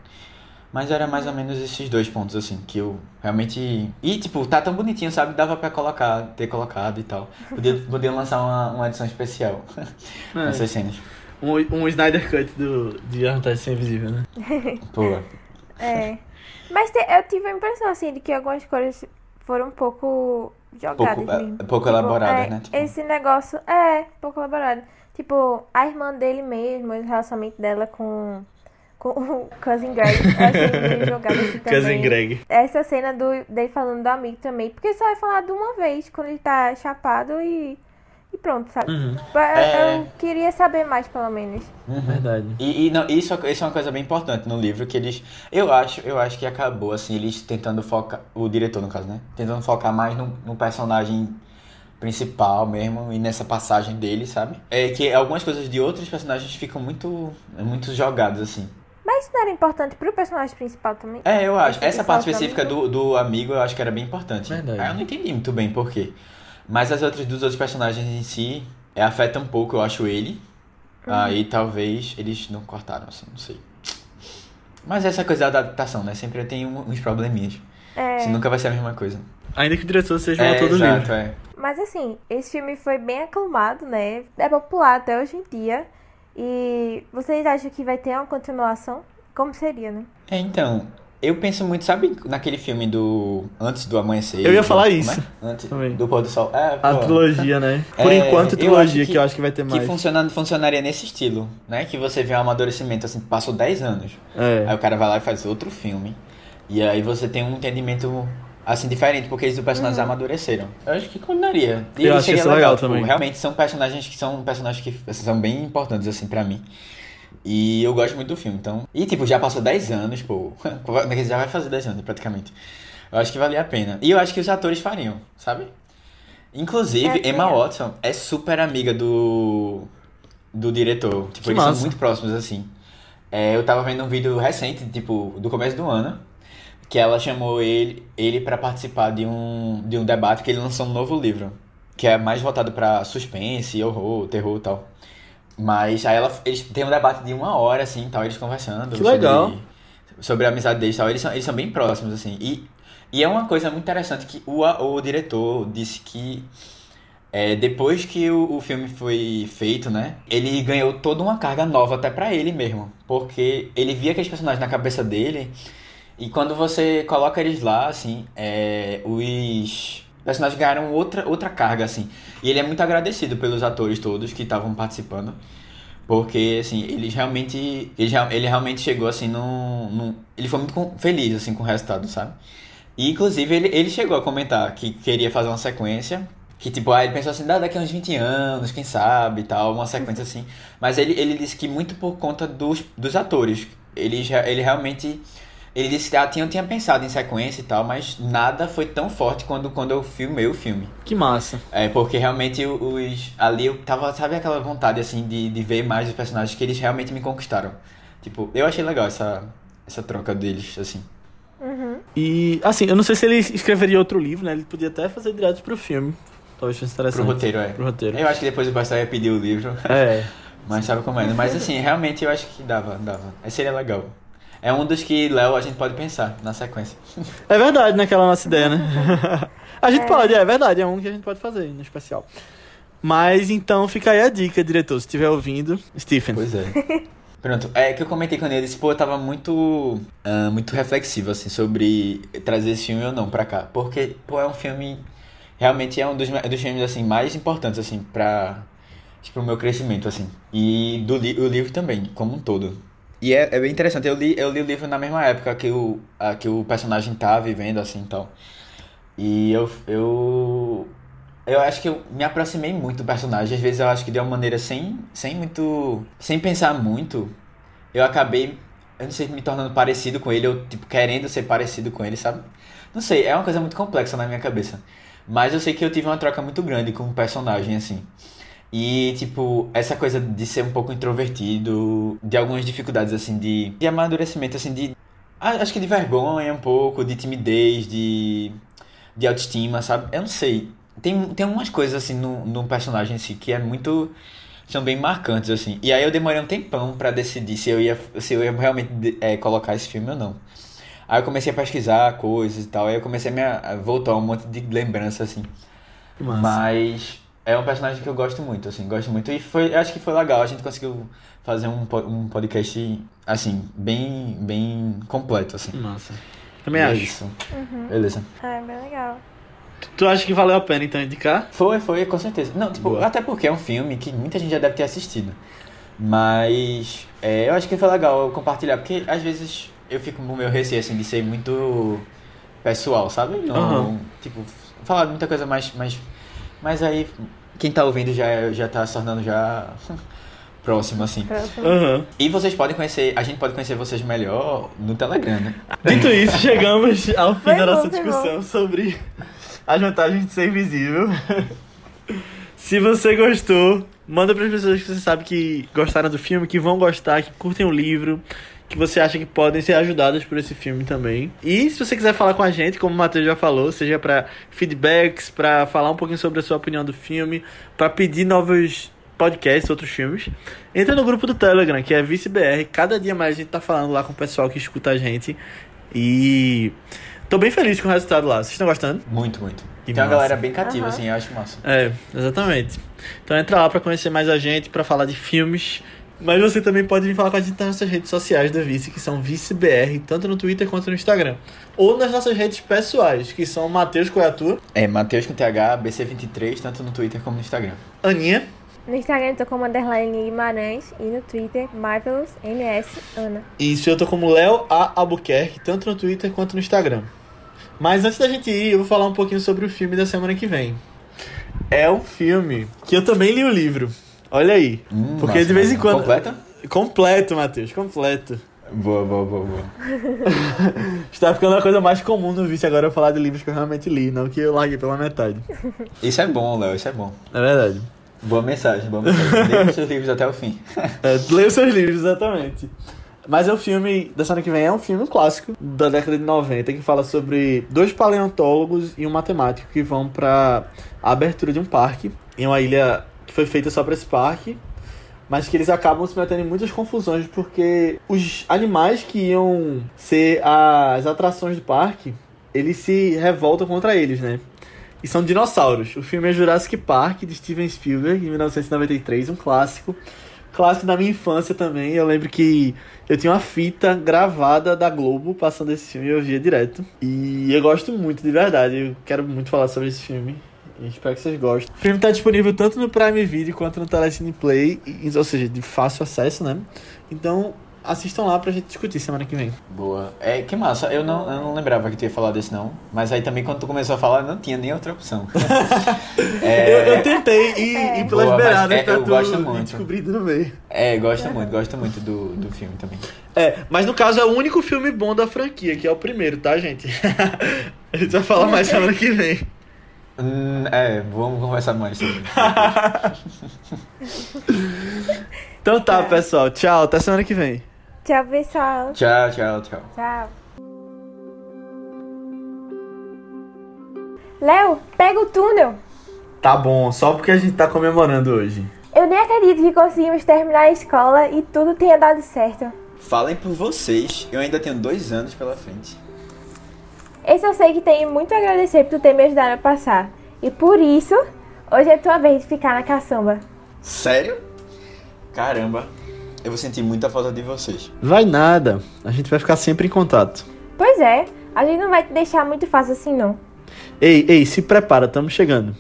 Speaker 2: Mas era mais ou menos esses dois pontos, assim, que eu realmente. E, tipo, tá tão bonitinho, sabe? Dava pra colocar, ter colocado e tal. Podia, podia lançar uma, uma edição especial (laughs)
Speaker 1: É.
Speaker 2: nessas cenas.
Speaker 1: Um, um Snyder Cut do, de Arnold Invisível, né? (laughs)
Speaker 2: Pô.
Speaker 3: É. Mas te- eu tive a impressão, assim, de que algumas coisas foram um pouco jogadas
Speaker 2: Pouco, é,
Speaker 3: mesmo.
Speaker 2: pouco elaboradas,
Speaker 3: é,
Speaker 2: né? Tipo,
Speaker 3: Esse negócio, é, pouco elaborado. Tipo, a irmã dele mesmo, o relacionamento dela com, com (laughs) o Cousin Greg. Eu achei (laughs) jogado assim também.
Speaker 1: Cousin Greg.
Speaker 3: Essa cena do, dele falando do amigo também. Porque só vai falar de uma vez, quando ele tá chapado e, e pronto, sabe?
Speaker 1: Uhum.
Speaker 3: Eu,
Speaker 2: É.
Speaker 3: eu queria saber mais, pelo menos.
Speaker 2: uhum.
Speaker 1: Verdade.
Speaker 2: E, e não, isso, isso é uma coisa bem importante no livro, que eles. Eu acho, eu acho que acabou, assim, eles tentando focar. O diretor, no caso, né? Tentando focar mais no, no personagem principal mesmo e nessa passagem dele, sabe? É que algumas coisas de outros personagens ficam muito. muito jogadas, assim.
Speaker 3: Mas isso não era importante pro personagem principal também?
Speaker 2: É, eu acho. Essa parte específica do, do amigo eu acho que era bem importante.
Speaker 1: Verdade.
Speaker 2: Aí eu não entendi muito bem por quê. Mas as outras dos outros personagens em si é, afeta um pouco, eu acho, ele.
Speaker 3: Uhum.
Speaker 2: Aí talvez eles não cortaram, assim, não sei. Mas essa coisa da adaptação, né? Sempre tem um- uns probleminhas.
Speaker 3: É.
Speaker 2: Isso nunca vai ser a mesma coisa.
Speaker 1: Ainda que o diretor seja o
Speaker 2: É,
Speaker 1: autor do
Speaker 2: exato,
Speaker 1: livro.
Speaker 2: é.
Speaker 3: Mas assim, esse filme foi bem aclamado, né? É popular até hoje em dia. E vocês acham que vai ter uma continuação? Como seria, né?
Speaker 2: É, então, eu penso muito, sabe, naquele filme do Antes do Amanhecer?
Speaker 1: Eu ia falar
Speaker 2: Como é?
Speaker 1: isso.
Speaker 2: Antes
Speaker 1: Também.
Speaker 2: do Pôr do Sol. É,
Speaker 1: A
Speaker 2: pô.
Speaker 1: trilogia, né? Por
Speaker 2: É,
Speaker 1: enquanto, trilogia, que,
Speaker 2: que-
Speaker 1: eu acho que vai ter
Speaker 2: Que
Speaker 1: mais.
Speaker 2: funciona, funcionaria nesse estilo, né? Que você vê um amadurecimento, assim, passou 10 anos. Aí
Speaker 1: É.
Speaker 2: o cara vai lá e faz outro filme. E aí você tem um entendimento, assim, diferente, porque eles os personagens amadureceram. Eu acho que combinaria. E
Speaker 1: Eu acho isso legal
Speaker 2: tipo,
Speaker 1: também.
Speaker 2: Realmente são personagens que são personagens que são bem importantes, assim, pra mim. E eu gosto muito do filme, então... E, tipo, já passou 10 anos, pô. (laughs) Já vai fazer 10 anos, praticamente. Eu acho que valia a pena. E eu acho que os atores fariam, sabe? Inclusive,
Speaker 3: É,
Speaker 2: Emma
Speaker 3: é.
Speaker 2: Watson é super amiga do... Do diretor. Tipo,
Speaker 1: Que
Speaker 2: eles
Speaker 1: massa.
Speaker 2: são muito próximos, assim. É, eu tava vendo um vídeo recente, tipo, do começo do ano, que ela chamou ele, ele para participar de um, de um debate que ele lançou um novo livro, que é mais voltado pra suspense, horror, terror e tal. Mas aí ela, eles têm um debate de uma hora, assim, tal, eles conversando.
Speaker 1: Que legal.
Speaker 2: Sobre, sobre a amizade deles e tal. Eles são, eles são bem próximos, assim. E, e é uma coisa muito interessante que o, o diretor disse que é, depois que o, o filme foi feito, né? Ele ganhou toda uma carga nova até pra ele mesmo. Porque ele via aqueles personagens na cabeça dele. E quando você coloca eles lá, assim, é, os personagens ganharam outra, outra carga, assim. E ele é muito agradecido pelos atores todos que estavam participando. Porque, assim, eles realmente. Ele, ele realmente chegou, assim, num, num- Ele foi muito feliz, assim, com o resultado, sabe? E, inclusive, ele, ele chegou a comentar que queria fazer uma sequência. Que, tipo, ah, ele pensou assim, "Ah, daqui a uns 20 anos, quem sabe, tal, uma sequência assim. Mas ele, ele disse que muito por conta dos, dos atores. Ele, ele realmente... Ele disse que ah, tinha, tinha pensado em sequência e tal, mas nada foi tão forte quando, quando eu filmei o filme.
Speaker 1: Que massa.
Speaker 2: É, porque realmente os. Ali eu tava, sabe aquela vontade assim de, de ver mais os personagens que eles realmente me conquistaram. Tipo, eu achei legal essa, essa troca deles, assim.
Speaker 1: E, assim, eu não sei se ele escreveria outro livro, né? Ele podia até fazer direto pro filme. Talvez fosse interessante.
Speaker 2: Pro roteiro, é.
Speaker 1: Pro roteiro.
Speaker 2: Eu acho que depois o pastor ia pedir o livro,
Speaker 1: É. (laughs)
Speaker 2: mas sabe como é. né? Mas assim, realmente eu acho que dava, dava. Aí seria legal. É um dos que, Léo, a gente pode pensar na sequência.
Speaker 1: É verdade, naquela nossa ideia, né? (laughs) a gente pode, é verdade, é um que a gente pode fazer no especial. Mas então fica aí a dica, diretor, se estiver ouvindo. Stephen.
Speaker 2: Pois é. (laughs) Pronto, é que eu comentei com ele, disse, pô, eu tava muito, ah, muito reflexivo, assim, sobre trazer esse filme ou não pra cá. Porque, pô, é um filme, realmente é um dos, me- dos filmes, assim, mais importantes, assim, pra, pro meu crescimento, assim. E do li o livro também, como um todo. E é, é bem interessante, eu li, eu li o livro na mesma época que o, a, que o personagem tá vivendo, assim, tal. E eu, eu, eu acho que eu me aproximei muito do personagem. Às vezes eu acho que de uma maneira sem, sem muito. sem pensar muito, eu acabei, eu não sei, me tornando parecido com ele, ou tipo, querendo ser parecido com ele, sabe? Não sei, é uma coisa muito complexa na minha cabeça. Mas eu sei que eu tive uma troca muito grande com o personagem, assim. E, tipo, essa coisa de ser um pouco introvertido, de algumas dificuldades, assim, de, de amadurecimento, assim, de. Acho que de vergonha um pouco, de timidez, de, de autoestima, sabe? Eu não sei. Tem, tem umas coisas, assim, no, no personagem em si que é muito. são bem marcantes, assim. E aí eu demorei um tempão pra decidir se eu ia, se eu ia realmente é, colocar esse filme ou não. Aí eu comecei a pesquisar coisas e tal, aí eu comecei a, me, a voltar um monte de lembrança, assim. Mas é um personagem que eu gosto muito, assim, gosto muito. E foi, acho que foi legal, a gente conseguiu fazer um, po- um podcast, assim, bem, bem completo, assim.
Speaker 1: Massa. Também
Speaker 2: E é
Speaker 1: acho.
Speaker 2: isso. Beleza.
Speaker 3: Ah, é bem legal.
Speaker 1: Tu acha que valeu a pena então indicar?
Speaker 2: Foi, foi, com certeza. Não, tipo,
Speaker 1: Boa.
Speaker 2: até porque é um filme que muita gente já deve ter assistido. Mas é, eu acho que foi legal eu compartilhar, porque às vezes eu fico com o meu receio, assim, de ser muito pessoal, sabe? Não,
Speaker 1: Aham.
Speaker 2: tipo, falar muita coisa mais, mais... Mas aí, quem tá ouvindo já, já tá se tornando já (laughs) próximo, assim.
Speaker 3: Próximo.
Speaker 1: Aham.
Speaker 2: E vocês podem conhecer, a gente pode conhecer vocês melhor no Telegram, né? (laughs)
Speaker 1: Dito isso, chegamos ao fim da nossa discussão sobre as vantagens de ser invisível. (laughs) Se você gostou, manda para as pessoas que você sabe que gostaram do filme, que vão gostar, que curtem o livro, que você acha que podem ser ajudadas por esse filme também. E se você quiser falar com a gente, como o Matheus já falou, seja para feedbacks, para falar um pouquinho sobre a sua opinião do filme, para pedir novos podcasts, outros filmes, entra no grupo do Telegram, que é ViceBR. Cada dia mais a gente tá falando lá com o pessoal que escuta a gente. E tô bem feliz com o resultado lá. Vocês estão gostando?
Speaker 2: Muito, muito.
Speaker 1: Que
Speaker 2: Tem uma galera bem cativa,
Speaker 3: Aham.
Speaker 2: assim, eu acho massa.
Speaker 1: É, exatamente. Então entra lá pra conhecer mais a gente, pra falar de filmes. Mas você também pode vir falar com a gente nas nossas redes sociais da Vice, que são ViceBR, tanto no Twitter quanto no Instagram. Ou nas nossas redes pessoais, que são Matheus Coiatua,
Speaker 2: É, Matheus com TH, BC23, tanto no Twitter como no Instagram.
Speaker 1: Aninha,
Speaker 3: No Instagram eu tô como underline Guimarães e no Twitter Marvelous MS Ana.
Speaker 1: e isso eu tô como Léo A. Albuquerque, tanto no Twitter quanto no Instagram. Mas antes da gente ir, eu vou falar um pouquinho sobre o filme da semana que vem. É um filme que eu também li o livro. Olha aí.
Speaker 2: Hum,
Speaker 1: Porque
Speaker 2: massa,
Speaker 1: de vez em quando.
Speaker 2: Completa?
Speaker 1: Completo, Matheus, completo.
Speaker 2: Boa, boa, boa, boa. (laughs)
Speaker 1: Está ficando uma coisa mais comum no vídeo agora eu falar de livros que eu realmente li, não que eu larguei pela metade.
Speaker 2: Isso é bom, Léo, isso é bom.
Speaker 1: É verdade.
Speaker 2: Boa mensagem, boa mensagem. Leia os seus livros até o fim. (laughs)
Speaker 1: É, leia os seus livros, exatamente. Mas é um filme, da semana que vem, é um filme clássico da década de 90 que fala sobre dois paleontólogos e um matemático que vão para a abertura de um parque em uma ilha que foi feita só para esse parque, mas que eles acabam se metendo em muitas confusões porque os animais que iam ser as atrações do parque, eles se revoltam contra eles, né? E são dinossauros. O filme é Jurassic Park, de Steven Spielberg, de 1993, um clássico. Clássico da minha infância também. Eu lembro que eu tinha uma fita gravada da Globo passando esse filme e eu via direto. E eu gosto muito, de verdade. Eu quero muito falar sobre esse filme. E espero que vocês gostem. O filme está disponível tanto no Prime Video quanto no Telecine Play, ou seja, de fácil acesso, né? Então, assistam lá pra gente discutir semana que vem.
Speaker 2: Boa. É, que massa. Eu não, eu não lembrava que tu ia falar desse, não. Mas aí também, quando tu começou a falar, não tinha nem outra opção. (laughs)
Speaker 1: É, eu, eu tentei ir, ir pelas
Speaker 2: Boa, mas
Speaker 1: beiradas
Speaker 2: é,
Speaker 1: pra
Speaker 2: eu
Speaker 1: tu
Speaker 2: gosto muito.
Speaker 1: descobrindo no meio.
Speaker 2: É, gosto muito, gosto muito do, do filme também.
Speaker 1: É, mas no caso é o único filme bom da franquia, que é o primeiro, tá, gente? (laughs) A gente vai falar mais semana que vem.
Speaker 2: Hum, é, vamos conversar mais sobre (laughs)
Speaker 1: Então tá, pessoal. Tchau, até semana que vem.
Speaker 3: Tchau, pessoal.
Speaker 2: Tchau, tchau, tchau.
Speaker 3: Tchau. Léo, pega o túnel.
Speaker 1: Tá bom, só porque a gente tá comemorando hoje.
Speaker 3: Eu nem acredito que conseguimos terminar a escola e tudo tenha dado certo.
Speaker 2: Falem por vocês, eu ainda tenho dois anos pela frente.
Speaker 3: Esse eu sei que tenho muito a agradecer por tu ter me ajudado a passar. E por isso, hoje é tua vez de ficar na caçamba.
Speaker 2: Sério? Caramba, eu vou sentir muita falta de vocês.
Speaker 1: Vai nada, a gente vai ficar sempre em contato.
Speaker 3: Pois é, a gente não vai te deixar muito fácil assim não.
Speaker 1: Ei, ei, se prepara, estamos chegando.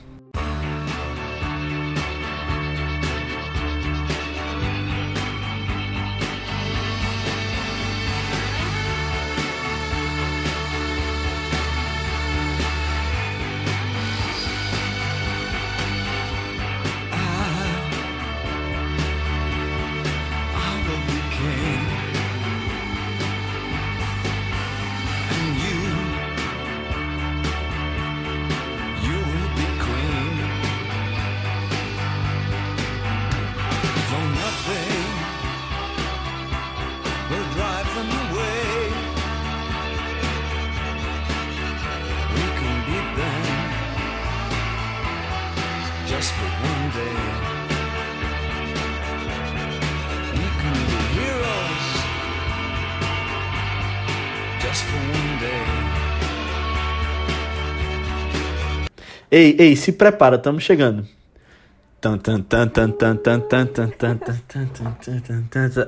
Speaker 1: Ei, ei, se prepara, estamos chegando.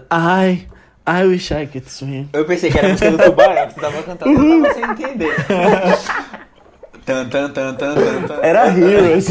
Speaker 1: Ai, I wish I could swim.
Speaker 2: Eu pensei que era a música do Tubarão, que tu tava cantando, eu tava sem entender.
Speaker 1: Era Heroes.